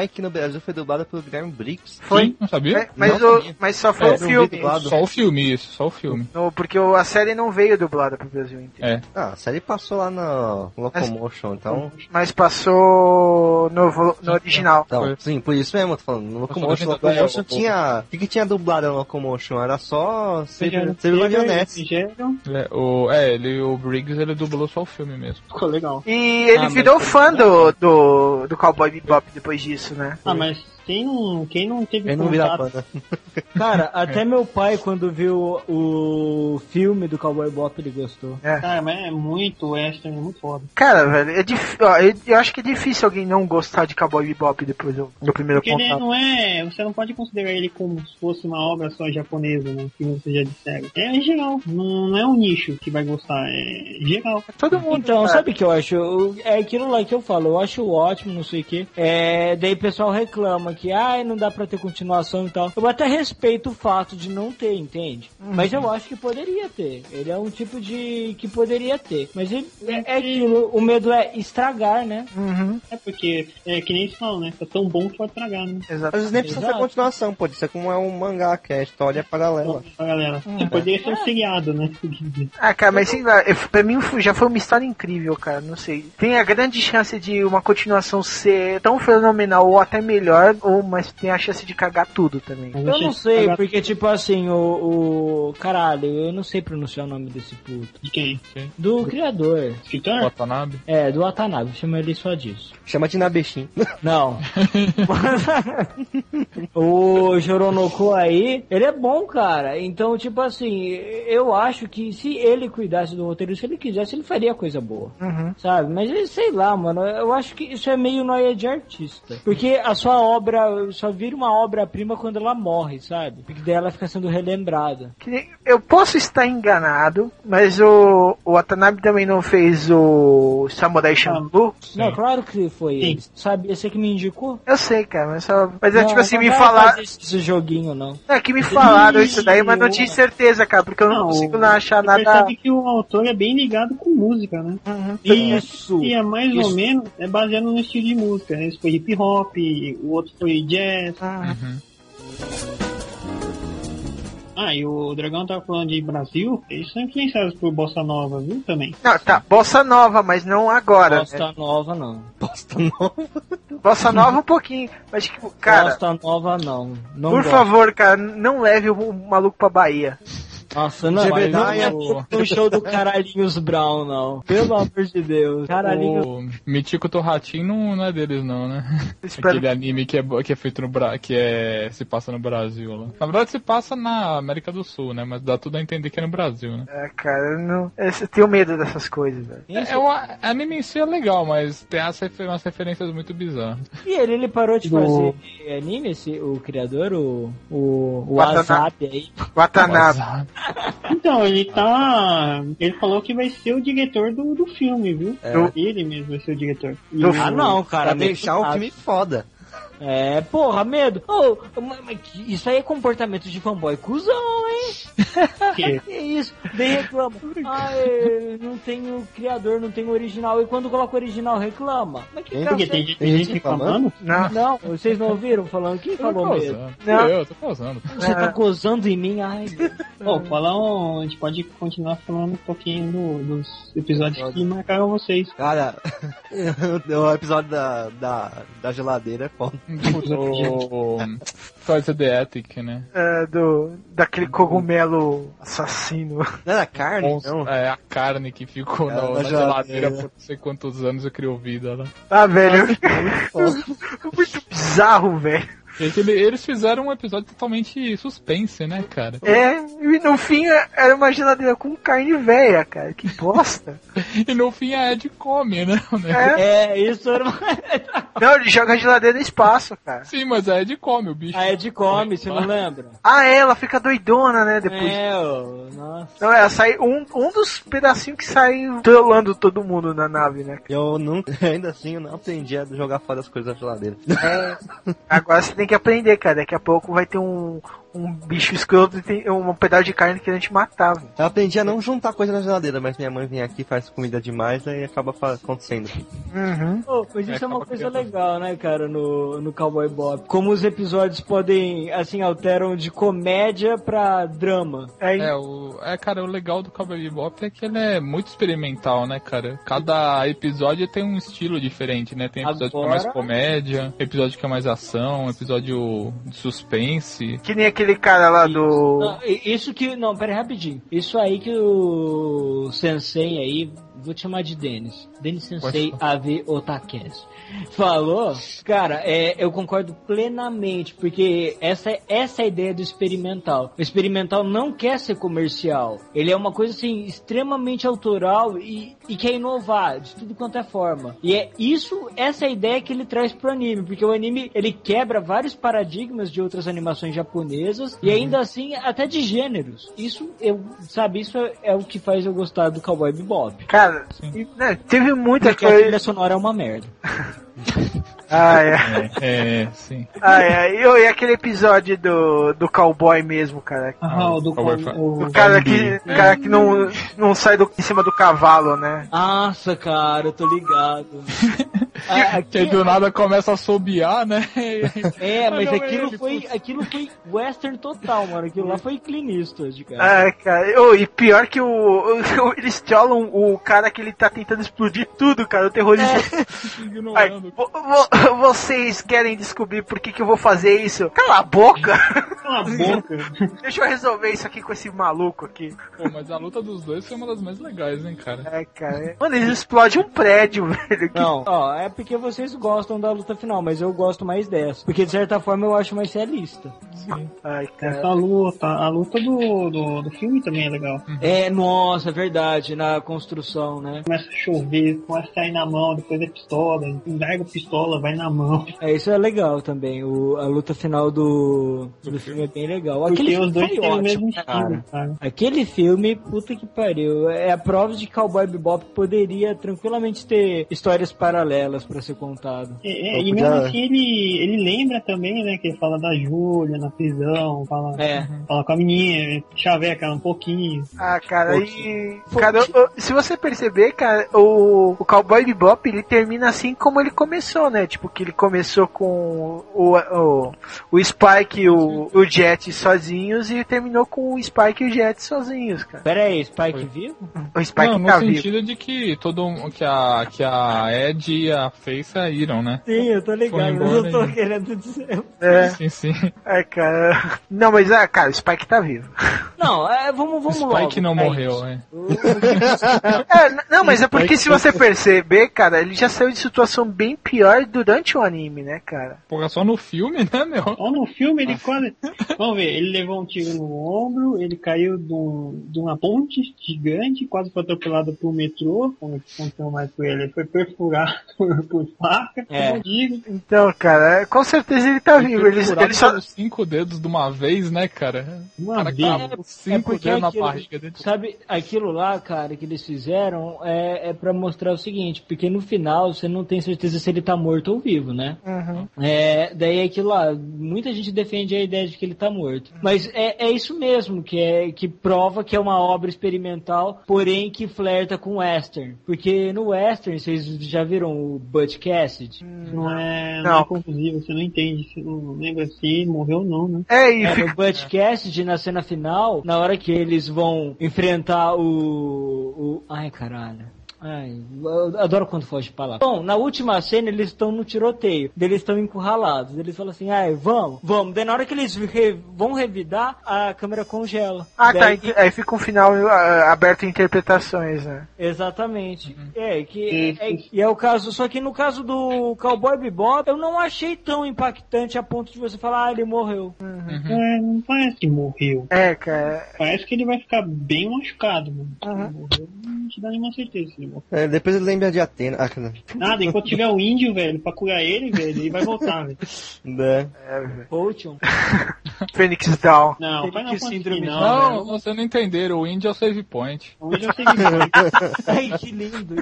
Que no Brasil foi dublado pelo Guilherme Briggs. Foi? Não sabia? É, mas, Não o- sabia. mas só foi É, o filme. Só o filme, isso, só o filme. No- porque a série não veio dublada pro Brasil inteiro. É. Ah, a série passou lá no Locomotion, então... Mas passou no, no original. Então, sim, por isso mesmo, eu tô falando. No Locomotion, Locomotion tinha... O que, que tinha dublado no Locomotion? Era só Marionettes. seja- É, o, é, ele, o Briggs, ele dublou só o filme mesmo. Ficou legal. E ele Ah, mas virou fã do, do, do Cowboy Bebop depois disso, né? Ah, mas quem não, quem não teve Ele não vira contato panda. Cara, até meu pai, quando viu o filme do Cowboy Bop, ele gostou. Cara, mas é muito western, é muito foda. Cara, velho, é dif... eu, eu acho que é difícil alguém não gostar de Cowboy Bebop depois do, do primeiro Porque ele contato. não é. Você não pode considerar ele como se fosse uma obra só japonesa, né? Que você já disseram. É geral. Não, não é um nicho que vai gostar, é geral. Todo mundo. Então, cara. sabe o que eu acho? É aquilo lá que eu falo, eu acho ótimo, não sei o que. É, daí o pessoal reclama que, ai, não dá pra ter continuação e tal. Eu até respeito o fato de não ter, entende? Mas eu acho que poderia ter. Ele é um tipo de que poderia ter. Mas ele, é, é aquilo, o medo é estragar, né? Uhum, É porque, é que nem se fala, né? Tá tão bom que pode tragar, né? Às exato. vezes nem precisa ser Exato. continuação, pode ser como é um mangá, que é a história paralela. Pra galera. É, poderia ser um seriado, né? Ah, cara, mas sei lá, pra mim já foi uma história incrível, cara, não sei. Tem a grande chance de uma continuação ser tão fenomenal ou até melhor, ou mas tem a chance de cagar tudo também. Eu não sei, porque tipo assim, o, o. Caralho, eu não sei pronunciar o nome desse puto. De quem? Do criador. Escritor? Watanabe. É, do Watanabe, chama ele só disso. Chama de Nabexin. Não. o Joronoko aí, ele é bom, cara. Então, tipo assim, eu acho que se ele cuidasse do roteiro, se ele quisesse, ele faria coisa boa. Uhum. Sabe? Mas sei lá, mano, eu acho que isso é meio noia de artista. Porque a sua obra só vira uma obra-prima quando ela morre, sabe? Porque daí ela fica sendo relembrada. Eu posso estar enganado, mas o, o Watanabe também não fez o Samurai Champloo? Não, claro que foi Sim. ele. Sabe, esse que me indicou? Eu sei, cara, mas, só, mas é Não, tipo assim, não me fazer Esse joguinho, não. É que me falaram isso daí, mas não tinha certeza, cara, porque eu não, consigo não achar você nada. percebe que o autor é bem ligado com música, né? Uhum. Isso. E é mais ou Isso. menos é baseado no estilo de música. Esse foi hip hop, o outro foi jazz. Uhum. Ah, e o Dragão tava falando de Brasil, eles são influenciados por Bossa Nova, viu? Também. Não, tá, bossa nova, mas não agora. Bosta né? nova, não. Bosta nova. Bossa nova um pouquinho, mas tipo, cara, Bosta nova, não. não por gosto. favor, cara, não leve o maluco pra Bahia. Nossa, não, Jebediah, não é o- no show do Caralhinhos Brown, não. Pelo amor de Deus. Caralhinhos O Mítico Torratinho não, não é deles não, né? Espero- Aquele anime que é, que é feito no Bra que é se passa no Brasil lá. Na verdade se passa na América do Sul, né? Mas dá tudo a entender que é no Brasil, né? É, cara, eu, não, eu tenho medo dessas coisas, velho. É, é, o a- anime em si é legal, mas tem as refer- umas referências muito bizarras. E ele, ele parou de Do- fazer anime, esse, o criador, o, o, o Watanabe. Aí. Watanabe. Então, ele tá. Ele falou que vai ser o diretor do, do filme, viu? É. Ele mesmo vai ser o diretor. E Ah, não, cara. Pra meio deixar o filme foda. É, porra, medo. Ô, mas- mas que- isso aí é comportamento de fanboy cuzão, hein? Que? que isso? Daí reclama. Ah, é, não tem o criador, não tem o original. E quando coloca o original, reclama. Mas que Tem- Porque tem, você- tem gente reclamando? Não, Não, vocês não ouviram falando? Quem Eu falou mesmo? causando. Não. Eu, tô causando. Você tá gozando em mim? Ai. Bom, falar um, a gente pode continuar falando um pouquinho do- dos episódios que marcaram vocês. Cara, o episódio da, da, da geladeira é foda. O Toys of the Attic, né? é, do, daquele cogumelo assassino. Não era carne? Monstro- Não. É a carne que ficou É, na, na geladeira por não sei quantos anos e criou vida lá. Ah, velho. Muito bizarro, velho. Eles fizeram um episódio totalmente suspense, né, cara? É, e no fim era uma geladeira com carne velha, cara. Que bosta. E no fim a Ed come, né? É. É, isso era uma... Não, ele joga a geladeira no espaço, cara. Sim, mas a Ed come o bicho. A Ed come, você não lembra? Ah, é, ela fica doidona, né? Depois. É, ô, nossa. Não, ela sai um, um dos pedacinhos que sai trolando todo mundo na nave, né? Eu nunca, ainda assim, eu não aprendi a jogar fora as coisas da geladeira. É. Agora você tem que aprender, cara. Daqui a pouco vai ter um, um bicho escroto e tem um pedaço de carne querendo te matar, velho. Eu aprendi a não juntar coisa na geladeira, mas minha mãe vem aqui e faz comida demais, aí acaba acontecendo. Uhum. Mas isso é, uma acaba coisa criando. legal, né, cara, no, no Cowboy Bop. Como os episódios podem, assim, alteram de comédia pra drama. Aí, É, o, é, cara, o legal do Cowboy Bebop é que ele é muito experimental, né, cara? Cada episódio tem um estilo diferente, né? Tem episódio que é mais Agora- comédia, episódio que é mais ação, episódio de suspense. Que nem aquele cara lá do. Não, i- isso que. Não, pera aí rapidinho. Isso aí que o Sensei aí, vou te chamar de Denis. Denis Sensei Pode AV Otakes. Falou, cara, é, eu concordo plenamente, porque essa, essa é a ideia do experimental. O experimental não quer ser comercial. Ele é uma coisa assim, extremamente autoral e, e quer inovar de tudo quanto é forma. E é isso, essa é a ideia que ele traz pro anime, porque o anime ele quebra vários paradigmas de outras animações japonesas e ainda assim até de gêneros. Isso eu, sabe, isso é, é o que faz eu gostar do Cowboy Bebop. Cara, e, né, teve muita Porque a coisa. trilha sonora é uma merda. Ah, é. É, é, sim. Ah, é. E, e aquele episódio do, do cowboy mesmo, cara. Ah, o do Cowboy o- O cara que, o cara que não, não sai do, em cima do cavalo, né? Nossa, cara, eu tô ligado. Ah, Que aí do nada começa a assobiar, né? É, mas Ah, não, aquilo ele, foi, aquilo foi western total, mano. Aquilo lá foi Clint Eastwood, cara. Ah, cara. Ô, e pior que o, o- eles trollam o cara que ele tá tentando explodir tudo, cara. O terrorista. Ignorando. Vo- vo- vocês querem descobrir por que, que eu vou fazer isso? Cala a boca! Cala a boca. Deixa eu resolver isso aqui com esse maluco aqui. Pô, mas a luta dos dois foi uma das mais legais, hein, cara? É, cara. Mano, eles explodem um prédio, velho. Que- Não, ó, é porque vocês gostam da luta final, mas eu gosto mais dessa. Porque de certa forma eu acho mais realista. Ai, cara. Essa luta, a luta do, do, do filme também é legal. É, nossa, é verdade, na construção, né? Começa a chover, começa a sair na mão, depois é pistola, larga a pistola, vai na mão. É, isso é legal também. O, a luta final do, do filme é bem legal. Porque Aquele os filme dois foi têm o ótimo, mesmo estilo, cara. cara. Aquele filme, puta que pariu. É a prova de que Cowboy Bebop poderia tranquilamente ter histórias paralelas pra ser contado. É, é, e mesmo assim ele, ele lembra também, né, que ele fala da Júlia na prisão, fala, É. fala com a menina, chaveca um pouquinho. Ah, cara, e. Cara, se você perceber, cara, o, o Cowboy Bebop ele termina assim como ele começou, né? Tipo, que ele começou com o, o, o Spike e o, o Jet sozinhos e terminou com o Spike e o Jet sozinhos, cara. Pera aí, Spike Foi. vivo? O Spike Não, no tá vivo. sentido de que todo um- que a que a Ed e a Faye saíram, né? Sim, eu tô ligado, mas eu tô aí. querendo dizer. É, Sim, sim. é, cara. Não, mas, ah, cara, o Spike tá vivo. Não, é, vamos, vamos O logo. Spike não é morreu, isso. é. É, não, mas é porque se você perceber, cara, ele já saiu de situação bem pior durante o anime, né, cara? Porra, só no filme, né, meu? Ó, no filme ele quase. Vamos ver, ele levou um tiro no ombro, ele caiu de, um- de uma ponte gigante, quase foi atropelado por um metrô, como aconteceu mais com ele. Ele foi perfurado por, faca, É. Então, cara, com certeza ele tá vivo. Ele, ele só. cinco dedos de uma vez, né, cara? Uma cara vez. cravou cinco porque dedos na barriga dele. Sabe, aquilo lá, cara, que eles fizeram é, é para mostrar o seguinte, porque no final você não tem certeza se ele tá morto ou vivo, né? Uhum. É, daí aquilo lá, muita gente defende a ideia de que ele tá morto. Mas é, é isso mesmo, que, é, que prova que é uma obra experimental, porém que flerta com o western. Porque no western, vocês já viram o Butch Cassidy? Não é, não. Não. é conclusivo, você não entende, você não lembra se ele morreu ou não, né? É, e É, no Butch Cassidy, na cena final, na hora que eles vão enfrentar o... o ai, caralho. Ai, eu adoro quando foge de palavra. Bom, na última cena eles estão no tiroteio. Eles estão encurralados. Eles falam assim, ai, vamos, vamos. Daí na hora que eles re- vão revidar, a câmera congela. Ah, tá. Daí- ent- Aí fica um final ah, aberto a interpretações, né? Exatamente. É, que é, e é o caso, só que no caso do Cowboy Bebop, eu não achei tão impactante a ponto de você falar, ah, ele morreu. É, não parece que morreu. É, cara. Parece que ele vai ficar bem machucado, mano. Uhum. Morreu, não te dá nenhuma certeza se ele morreu. É, depois ele lembra de Atena. Ah. Nada, enquanto tiver o índio, velho, pra curar ele, velho, ele vai voltar, velho. Né? É, velho. Potion. Phoenix Down. Não, vai que não síndrome não, Não, velho. você não entenderam. O índio é o save point. O índio é o seguinte, Ai, que lindo.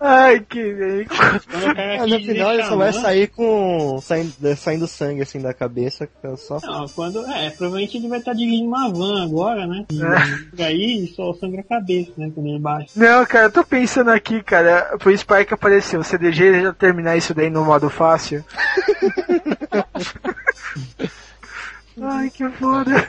Ai, que. quando o cara Ah, no final ele só vai né? sair com. saindo, saindo sangue assim da cabeça. que é Só... Não, quando. É, provavelmente ele vai estar dirigindo uma van agora, né? E por aí só sangra a cabeça, né? Quando ele baixa. Não, cara, eu tô pensando aqui, cara. Foi o Spike que apareceu. O CDG já terminar isso daí no modo fácil. Ai, que foda.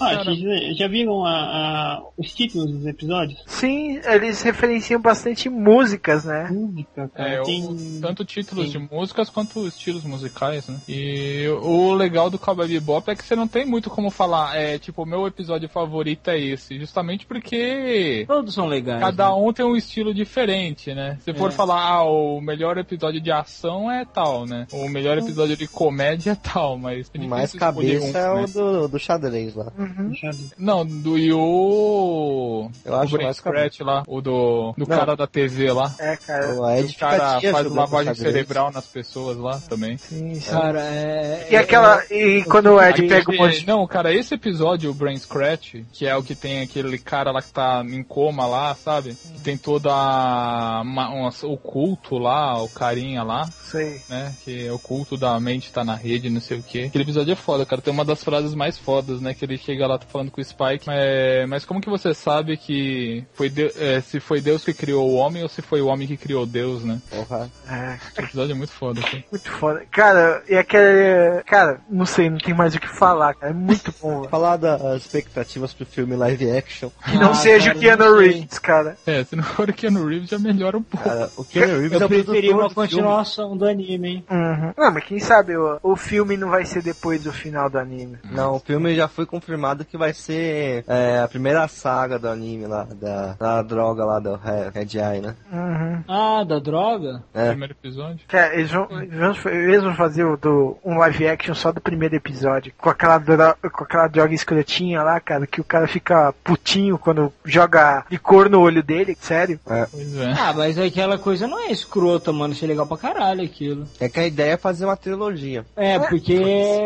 Ah, vocês já viram a, a- os títulos dos episódios? Sim, eles referenciam bastante músicas, né? Música, cara. É, tem. o- tanto títulos de músicas quanto estilos musicais, né? E o legal do Cowboy Bebop é que você não tem muito como falar, é, tipo, o meu episódio favorito é esse, justamente porque Todos são legais. cada né? um tem um estilo diferente, né? Se for É. falar, ah, o melhor episódio de ação é tal, né? O melhor episódio de comédia é tal, mas é O mais cabeça um, é o né? do, do xadrez lá. Ver. Não, do e o... Eu o acho Brain mais Scratch lá, o do, do Não. cara da TV lá. É, cara. A O cara faz lavagem cerebral nas pessoas lá também. Sim, sim. Cara, é. E aquela. E quando o Ed Aí, pega o monte. Não, cara, esse episódio, o Brain Scratch, que é o que tem aquele cara lá que tá em coma lá, sabe? Que tem toda a, uma- uma- o culto lá, o carinha lá, Sei. né? Que é o culto da mente tá na rede, não sei o que. Aquele episódio é foda, cara. Tem uma das frases mais fodas, né? Que ele chega lá tá falando com o Spike. É, mas como que você sabe que foi de- é, se foi Deus que criou o homem ou se foi o homem que criou Deus, né? Porra. É, Esse episódio é muito foda, cara. muito foda. Cara, e aquele. Cara, não sei, não tem mais o que falar, cara. É muito bom. Falar das expectativas pro filme live action. Que não Ah, seja cara, o Keanu. Reeves, cara. É, se não for o Keanu Reeves já melhora um pouco. Cara, o Keanu Reeves é Eu o preferi produtor uma do filme. continuação do anime, hein? Uhum. Não, mas quem sabe o, o filme não vai ser depois do final do anime. Não, o filme já foi confirmado que vai ser é, a primeira saga do anime lá, da, da droga lá do Red, Eye, né? Uhum. Ah, da droga? É. Primeiro episódio. Cara, eles vão, eles vão- fazer o do, um live action só do primeiro episódio. Com aquela, dro- com aquela droga escrotinha lá, cara, que o cara fica putinho quando joga licor no olho dele, sério. Pois é. Ah, mas aquela coisa não é escrota, mano. Achei legal pra caralho aquilo. É que a ideia é fazer uma trilogia. É, porque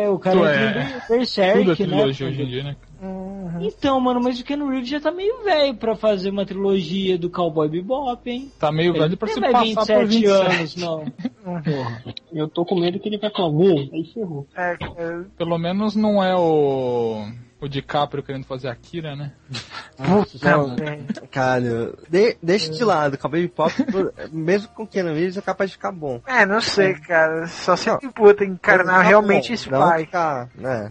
o cara é é- Berserk, é né? trilogia hoje em dia, né? Então, mano, mas o Ken Reeves já tá meio velho pra fazer uma trilogia do Cowboy Bebop, hein? Tá meio Ele velho pra se passar por 27 anos, não. Porra. Eu tô com medo que ele vai falar, "Vô", aí ferrou. É, é, Pelo menos não é o. O DiCaprio querendo fazer Akira, né? puta merda. Cara, de, deixa de lado, o Baby Pop, mesmo com Keanu Reeves, é capaz de ficar bom. É, não sei, cara. Só se puta encarnar realmente bom, vai. ficar, né?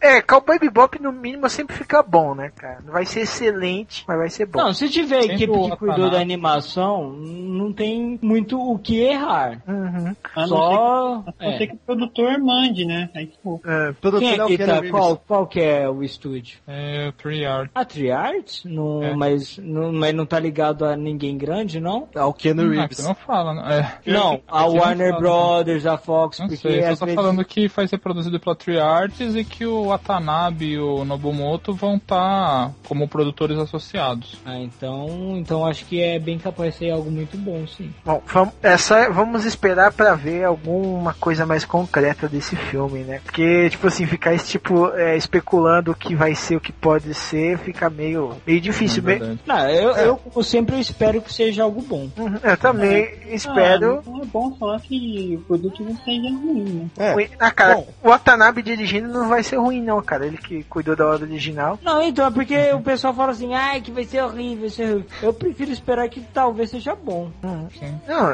É, é, Cowboy Bebop no mínimo sempre fica bom, né, cara? Não vai ser excelente, mas vai ser bom. Não, se tiver Sempre equipe que cuidou da animação, não tem muito o que errar. Uhum. A não Só. ser que, a não É. ser que o produtor mande, né? Aí ferrou. É, Produtor Quem é Keanu tá? Qual, qual que é o estúdio? É Three Art. A Triart? Não, É. mas, não, mas não tá ligado a ninguém grande, não? É o Keanu Ah, Reeves. que não fala, né? É. Não, a Aqui não Warner fala. Brothers, a Fox, Não porque sei, só tá vezes... falando que vai ser produzido pela Tree Arts e que o Watanabe e o Nobumoto vão estar como produtores associados. Ah, então, então acho que é bem capaz de ser algo muito bom, sim. Bom, vamos, é só, vamos esperar pra ver alguma coisa mais concreta desse filme, né? Porque, tipo assim, ficar esse tipo, é, especulando o que vai ser, o que pode ser, fica meio, meio difícil. É. Não, eu, eu como sempre eu espero que seja algo bom. Uhum, eu também espero. Ah, é bom falar que o produto não seja ruim, né? É. Ah, cara, Bom. o Watanabe dirigindo não vai ser ruim, não, cara. Ele que cuidou da obra original. Não, então, é porque o pessoal fala assim, ai, que vai ser horrível, vai ser horrível. Eu prefiro esperar que talvez seja bom, Não,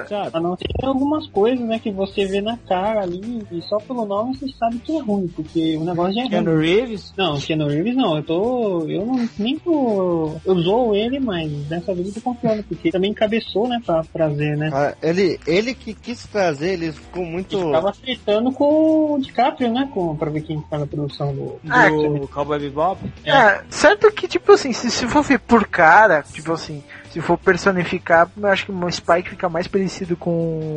sabe? A não ser algumas coisas, né, que você vê na cara ali e só pelo nome você sabe que é ruim, porque o negócio já é ruim. Keanu Reeves? Não, Keanu Reeves não, eu tô. Eu não, nem pro eu, zoo ele, mas dessa vez eu tô confiando, porque ele também encabeçou, né, pra trazer, né? Ah, ele, ele que quis trazer, ele ficou muito. Ele tava acertando com o DiCaprio, né, com, pra ver quem tá na produção do... Ah, Do Cowboy Bebop? É, certo que, tipo assim, se, se for ver por cara, tipo assim, se for personificar, eu acho que o Spike fica mais parecido com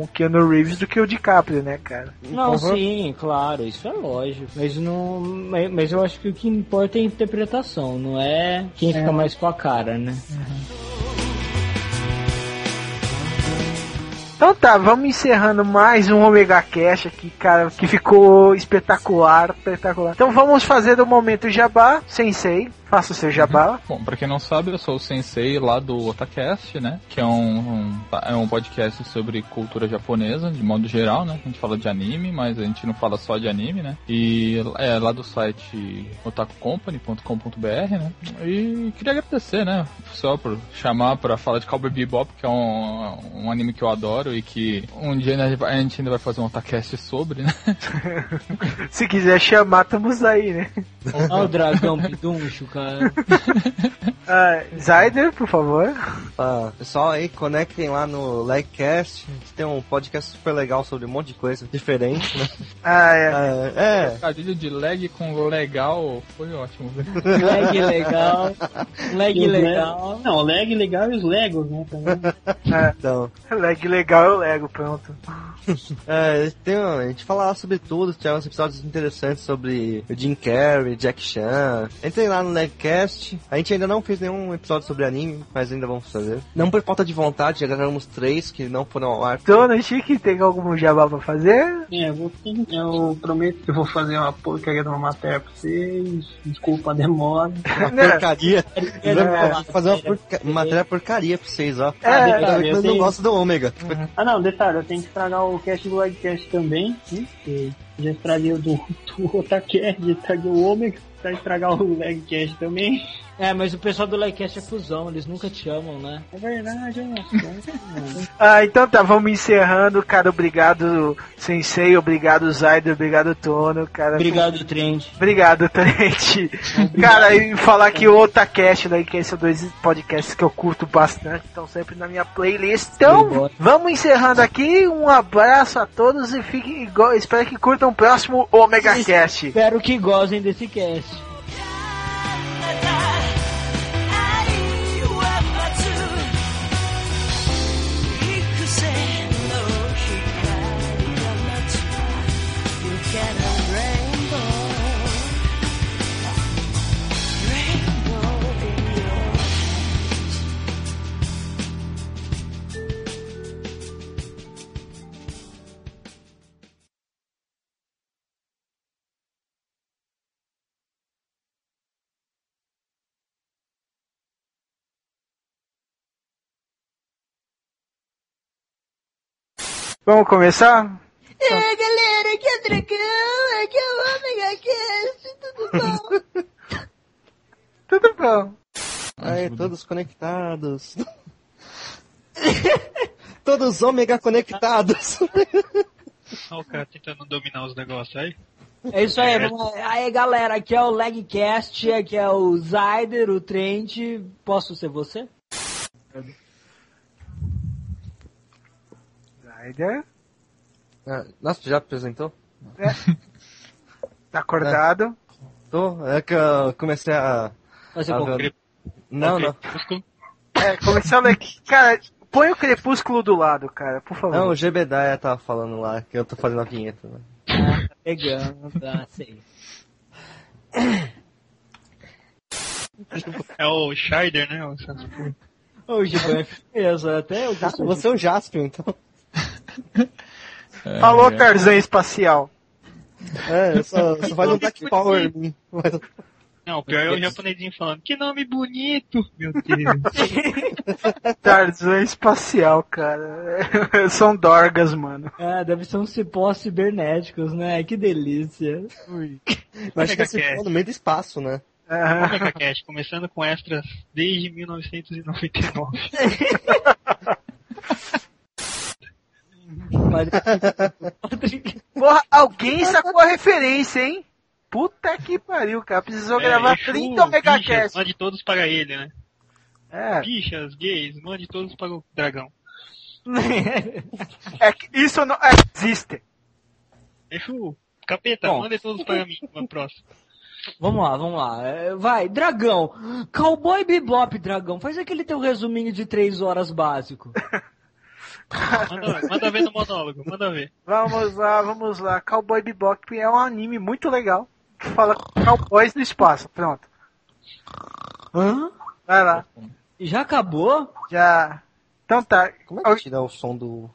o Keanu Reeves do que o DiCaprio, né, cara? Não, Uhum. sim, claro, isso é lógico. Mas não. Mas, eu acho que o que importa é a interpretação, não é quem fica mais com a cara, né? Então tá, vamos encerrando mais um Omega Cash aqui, cara, que ficou espetacular, espetacular. Então vamos fazer o momento Jabá, Sensei, faça o seu Jabá. Bom, pra quem não sabe, eu sou o sensei lá do Otacast, né? Que é um, um- é um podcast sobre cultura japonesa, de modo geral, né? A gente fala de anime, mas a gente não fala só de anime, né? E é lá do site otakucompany.com.br, né? E queria agradecer, né? Só por chamar pra falar de Cowboy Bebop, que é um, um anime que eu adoro e que um dia a gente ainda vai fazer um Otacast sobre, né? Se quiser chamar, estamos aí, né? Olha o dragão piduncho, cara. Ah, Zyder, por favor. Ah, pessoal aí, conectem lá no Legcast. A gente tem um podcast super legal sobre um monte de coisa diferente, né? Ah, é. Ah, é. Trocadilho de leg com legal foi ótimo. Leg legal. Leg os legal. Le- Não, o leg legal e os Legos, né, também. Então, Leg legal é o Lego, pronto. é, tem, a gente fala lá sobre tudo, tem uns episódios interessantes sobre o Jim Carrey, Jack Chan. Entrem lá no Legcast. A gente ainda não fez nenhum episódio sobre anime, mas ainda vamos fazer. Não por falta de vontade, já gravamos três que não foram ao ar. Dona Chique, tem algum jabá pra fazer? É, eu, vou, eu prometo que eu vou fazer uma porcaria de uma matéria pra vocês. Desculpa a demora. Uma Né? porcaria. É. Vamos fazer uma porca- matéria porcaria pra vocês, ó. É, detalhe, bem que eu nós não tenho- gosta do ômega. Ah não, detalhe, eu tenho que estragar o cast do Lightcast também, né? Porque já estraguei o do, do Otacast, já estraguei o Omega, pra estragar o Legcast também. É, mas o pessoal do Legcast é cuzão, eles nunca te chamam, né? É verdade, é. Ah, então tá, vamos encerrando, cara. Obrigado, Sensei. Obrigado, Zyder. Obrigado, Tono, cara. Obrigado, Trent. Obrigado, Trent. Cara, e falar que o Otacast, né, que são dois podcasts que eu curto bastante, estão sempre na minha playlist. Então, vamos encerrando aqui. Um abraço a todos e fiquem igual. Espero que curtam o próximo Omega Cast. Espero que gozem desse cast. 'Vamos começar? É, galera, aqui é Dragão, aqui é o Omega Cast, tudo bom? Tudo bom. Aí, todos conectados. todos ômega conectados. Olha o cara tentando dominar os negócios aí. É isso aí, vamos lá. Aí galera, aqui é o Legcast, aqui é o Zyder, o Trent. Posso ser você? Zyder. Ah, Nossa, tu já apresentou? Tá acordado? Tô, é que eu comecei a. Fazer a ver- Não, não. É, começando aqui. Cara, põe o crepúsculo do lado, cara, por favor. Não, o Gbedaya tava falando lá que eu tô fazendo a vinheta. Né? Ah, pegando, tá, sei. É o Shider, né? o Sasuke. Ô, Giban, é até eu Ah, você é o Jaspion, então. Falou, Tarzan espacial. É, só, só faz um Black Power em mim. Mas- Não, o pior é o japonesinho falando, que nome bonito! Meu Deus. Tarzan espacial, cara. São dorgas, mano. Ah, deve ser uns cipós cibernéticos, né? Que delícia. Mas que esse Cast. no meio do espaço, né? Omega Cast, começando com extras desde 1999. Porra, alguém sacou a referência, hein? Puta que pariu, cara. Precisou É, gravar Exu, 30 bichas, megacast. Mande todos para ele, né? É. Bichas, gays, mande todos para o dragão. É que isso não é, existe. Exu, capeta, Bom. mande todos para mim, no próximo. Vamos lá, vamos lá. É, Vai, Dragão. Cowboy Bebop, Dragão. Faz aquele teu resuminho de três horas básico. Manda, manda ver no monólogo, manda ver. Vamos lá, vamos lá. Cowboy Bebop é um anime muito legal. Que fala cowboys no espaço. Pronto. Hã? Vai lá. Já acabou? Já. Então tá. Como é que tira o som do.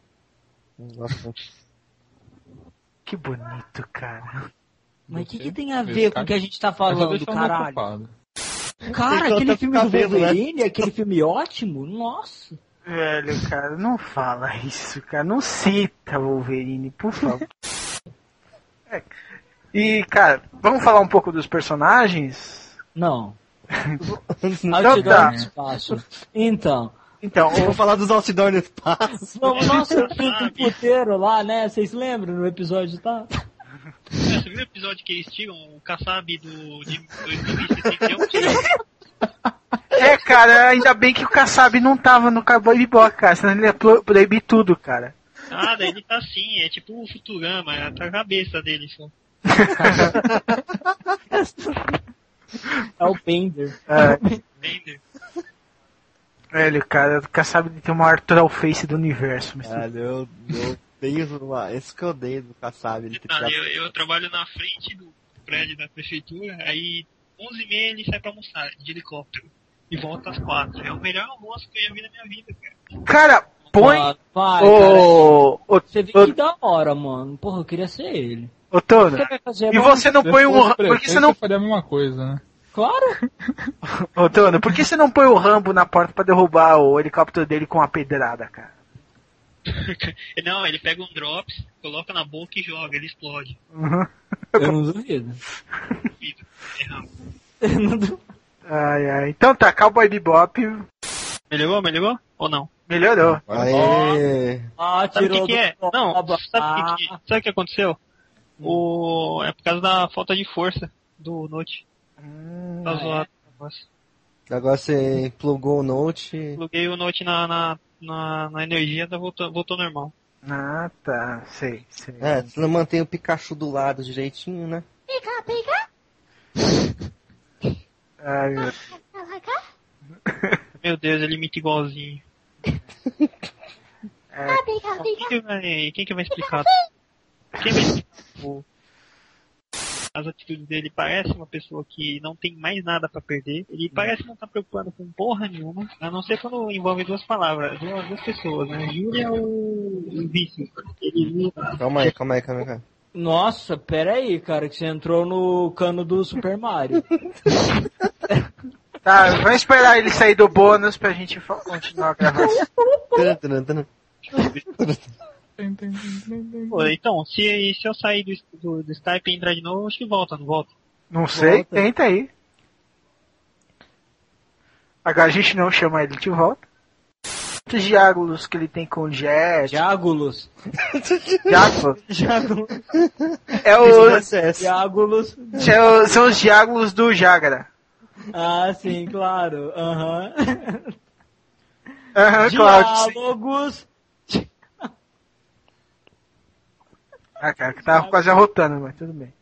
Que bonito, cara. Mas o que, que tem a ver com o que a gente tá falando, caralho? Cara, Então aquele tá filme do cabelo, né? Wolverine, aquele filme ótimo, nossa. Velho, cara, não fala isso, cara. Não cita o Wolverine, por favor. É. E, cara, vamos falar um pouco dos personagens? Não. Então tá. no espaço. Então. Então, Eu vou falar dos outdoor no espaço. Vamos, fui pro puteiro lá, né? Vocês lembram no episódio, tá? Você viu o episódio que eles tiram o Kassab do de 2061? É, cara, ainda bem que o Kassab não tava no Cowboy Bebop, cara, senão ele ia pro- proibir tudo, cara. Nada, ele tá assim, é tipo o Futurama, é a cabeça dele só. É o Bender. É, Bender. velho, cara, o Kassab tem o maior troll face do universo. Mas Caralho, eu, eu odeio. uma- Esse que eu odeio do Kassab. Ele Ah, tirado- eu, eu trabalho na frente do prédio da prefeitura, aí 11h30 ele sai pra almoçar de helicóptero. E volta às 4 É o melhor almoço que eu já vi na minha vida, cara. Cara, põe. Ah, vai, Ô, ô, Você vê ô, que da hora, mano. Porra, eu queria ser ele. ô, fazer e você não põe um. Por que você não. eu faria a mesma coisa, né? Claro. Ô, Tono, por que você não põe o Rambo na porta pra derrubar o helicóptero dele com uma pedrada, cara? Não, ele pega um drops, coloca na boca e joga, ele explode. Uhum. Eu não duvido. Erramos. Eu não duvido. Ai, ai. Então tá, Cowboy Bebop Melhorou, melhorou? Ou não? melhorou. Aê! Ah, Sabe o que, que é? do- Não, Ah, sabe o que, que- sabe o que aconteceu? O... É por causa da falta de força do Note. Hum, Tá zoado. Nossa. Agora você plugou o Note. Pluguei o Note na, na, na, na energia, tá voltou, voltou normal. Ah, tá. Sei, sei. É, você não mantém o Pikachu do lado direitinho, né? Pica, pica. Ai, meu... Meu Deus, ele imita igualzinho. é, Pica, Quem pica. que vai, quem que vai explicar? Quem vai explicar o- as atitudes dele? Parece uma pessoa que não tem mais nada pra perder. Ele parece não estar preocupado com porra nenhuma. A não ser quando envolve duas palavras, duas, duas pessoas, né? Júlia ou o vice. Ele Calma aí, calma aí, calma aí. calma aí. Nossa, pera aí, cara, que você entrou no cano do Super Mario. Tá, vamos esperar ele sair do bônus pra gente continuar a gravação. Pô, então, se, se eu sair do, do, do Skype e entrar de novo, acho que volta, não volta? Não sei, Volta. tenta aí. Agora a gente não chama ele de volta. Quantos diálogos que ele tem com o Jet? Diágulos. Diálogos? Diágulos. É o, Diágulos. é o- são os diálogos do Jagara. Ah, sim, claro. Aham. Aham. Diálogos. Ah, cara, que tava quase arrotando, mas tudo bem.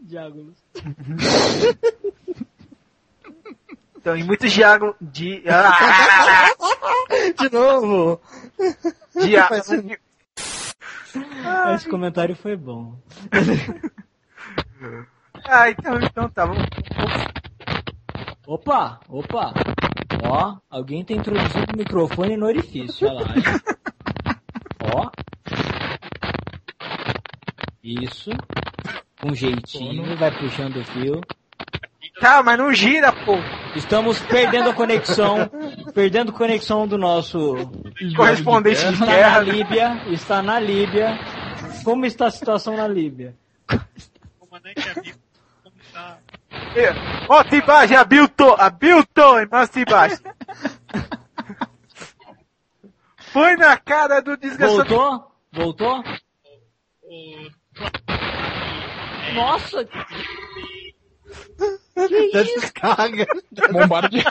Diálogos. Então, em muitos diálogos de... Ah, De novo! diálogos... Esse comentário foi bom. Ah, então, então tá, vamos... Opa, opa. Ó, alguém tá introduzindo o microfone no orifício, olha lá. Ó. Isso. Com jeitinho, vai puxando o fio. Tá, mas não gira, pô. Estamos perdendo a conexão, perdendo conexão do nosso Correspondente de está na guerra. Líbia, está na Líbia. Como está a situação na Líbia? Comandante amigo, como tá? Ó, Tibage, Abilton, Abilton, mas Tibage. Foi na cara do desgraçado. Voltou? Voltou? Nossa! Que Da isso? descarga. Bombarde.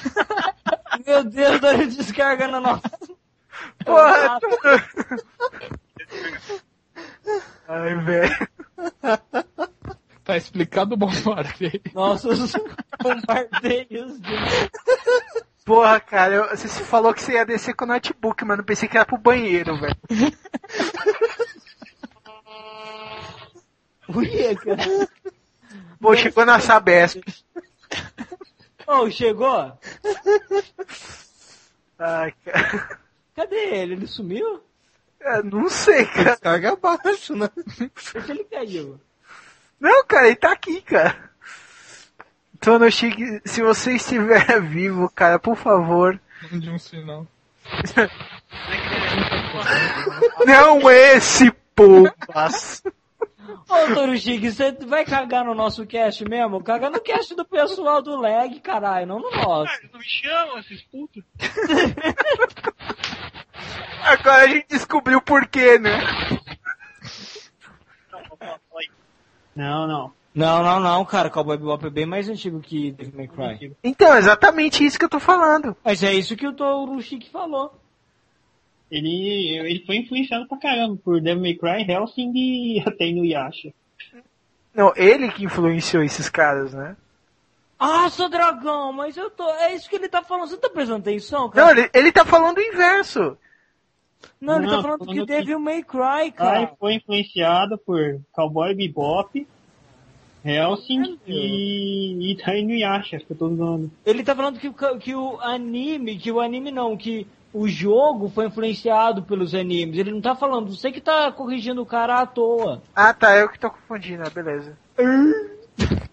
Meu Deus, da descarga na nossa. Porra! Ai, velho. Tá explicado o bombardeio. Nossos bombardeios de. Porra, cara, eu- você falou que você ia descer com o notebook, mas não pensei que era pro banheiro, velho. Uia, cara. Pô, chegou na Sabesp. Ô, chegou? Ai, cara. Cadê ele? Ele sumiu? Eu não sei, cara. Descarga abaixo, né? Que ele caiu? Não, cara, ele tá aqui, cara. Tono Chique, se você estiver vivo, cara, por favor. De um sinal. Não esse, pombas. Ô, Toro Chique, você vai cagar no nosso cast mesmo? Caga no cast do pessoal do lag, caralho, não no nosso. Cara, não me chamam esses putos. Agora a gente descobriu por quê, né? Não, não. Não, não, não, cara, Cowboy Bebop é bem mais antigo que Devil May Cry. Então, é exatamente isso que eu tô falando. Mas é isso que o Toro Chique falou. Ele, ele foi influenciado pra caramba por Devil May Cry, Helsing e até Inuyasha. Não, ele que influenciou esses caras, né? Ah, seu dragão, mas eu tô. É isso que ele tá falando. Você tá prestando atenção, Não, cara? ele, ele tá falando o inverso. Não, ele tá Não, falando falando que que- Devil May Cry, Cry cara. foi influenciado por Cowboy Bebop, Helsing e, e até Inuyasha, que eu tô usando. Ele tá falando que, que o anime, que o anime não, que o jogo foi influenciado pelos animes. Ele não tá falando, você que tá corrigindo o cara à toa. Ah, tá, eu que tô confundindo, ah, beleza.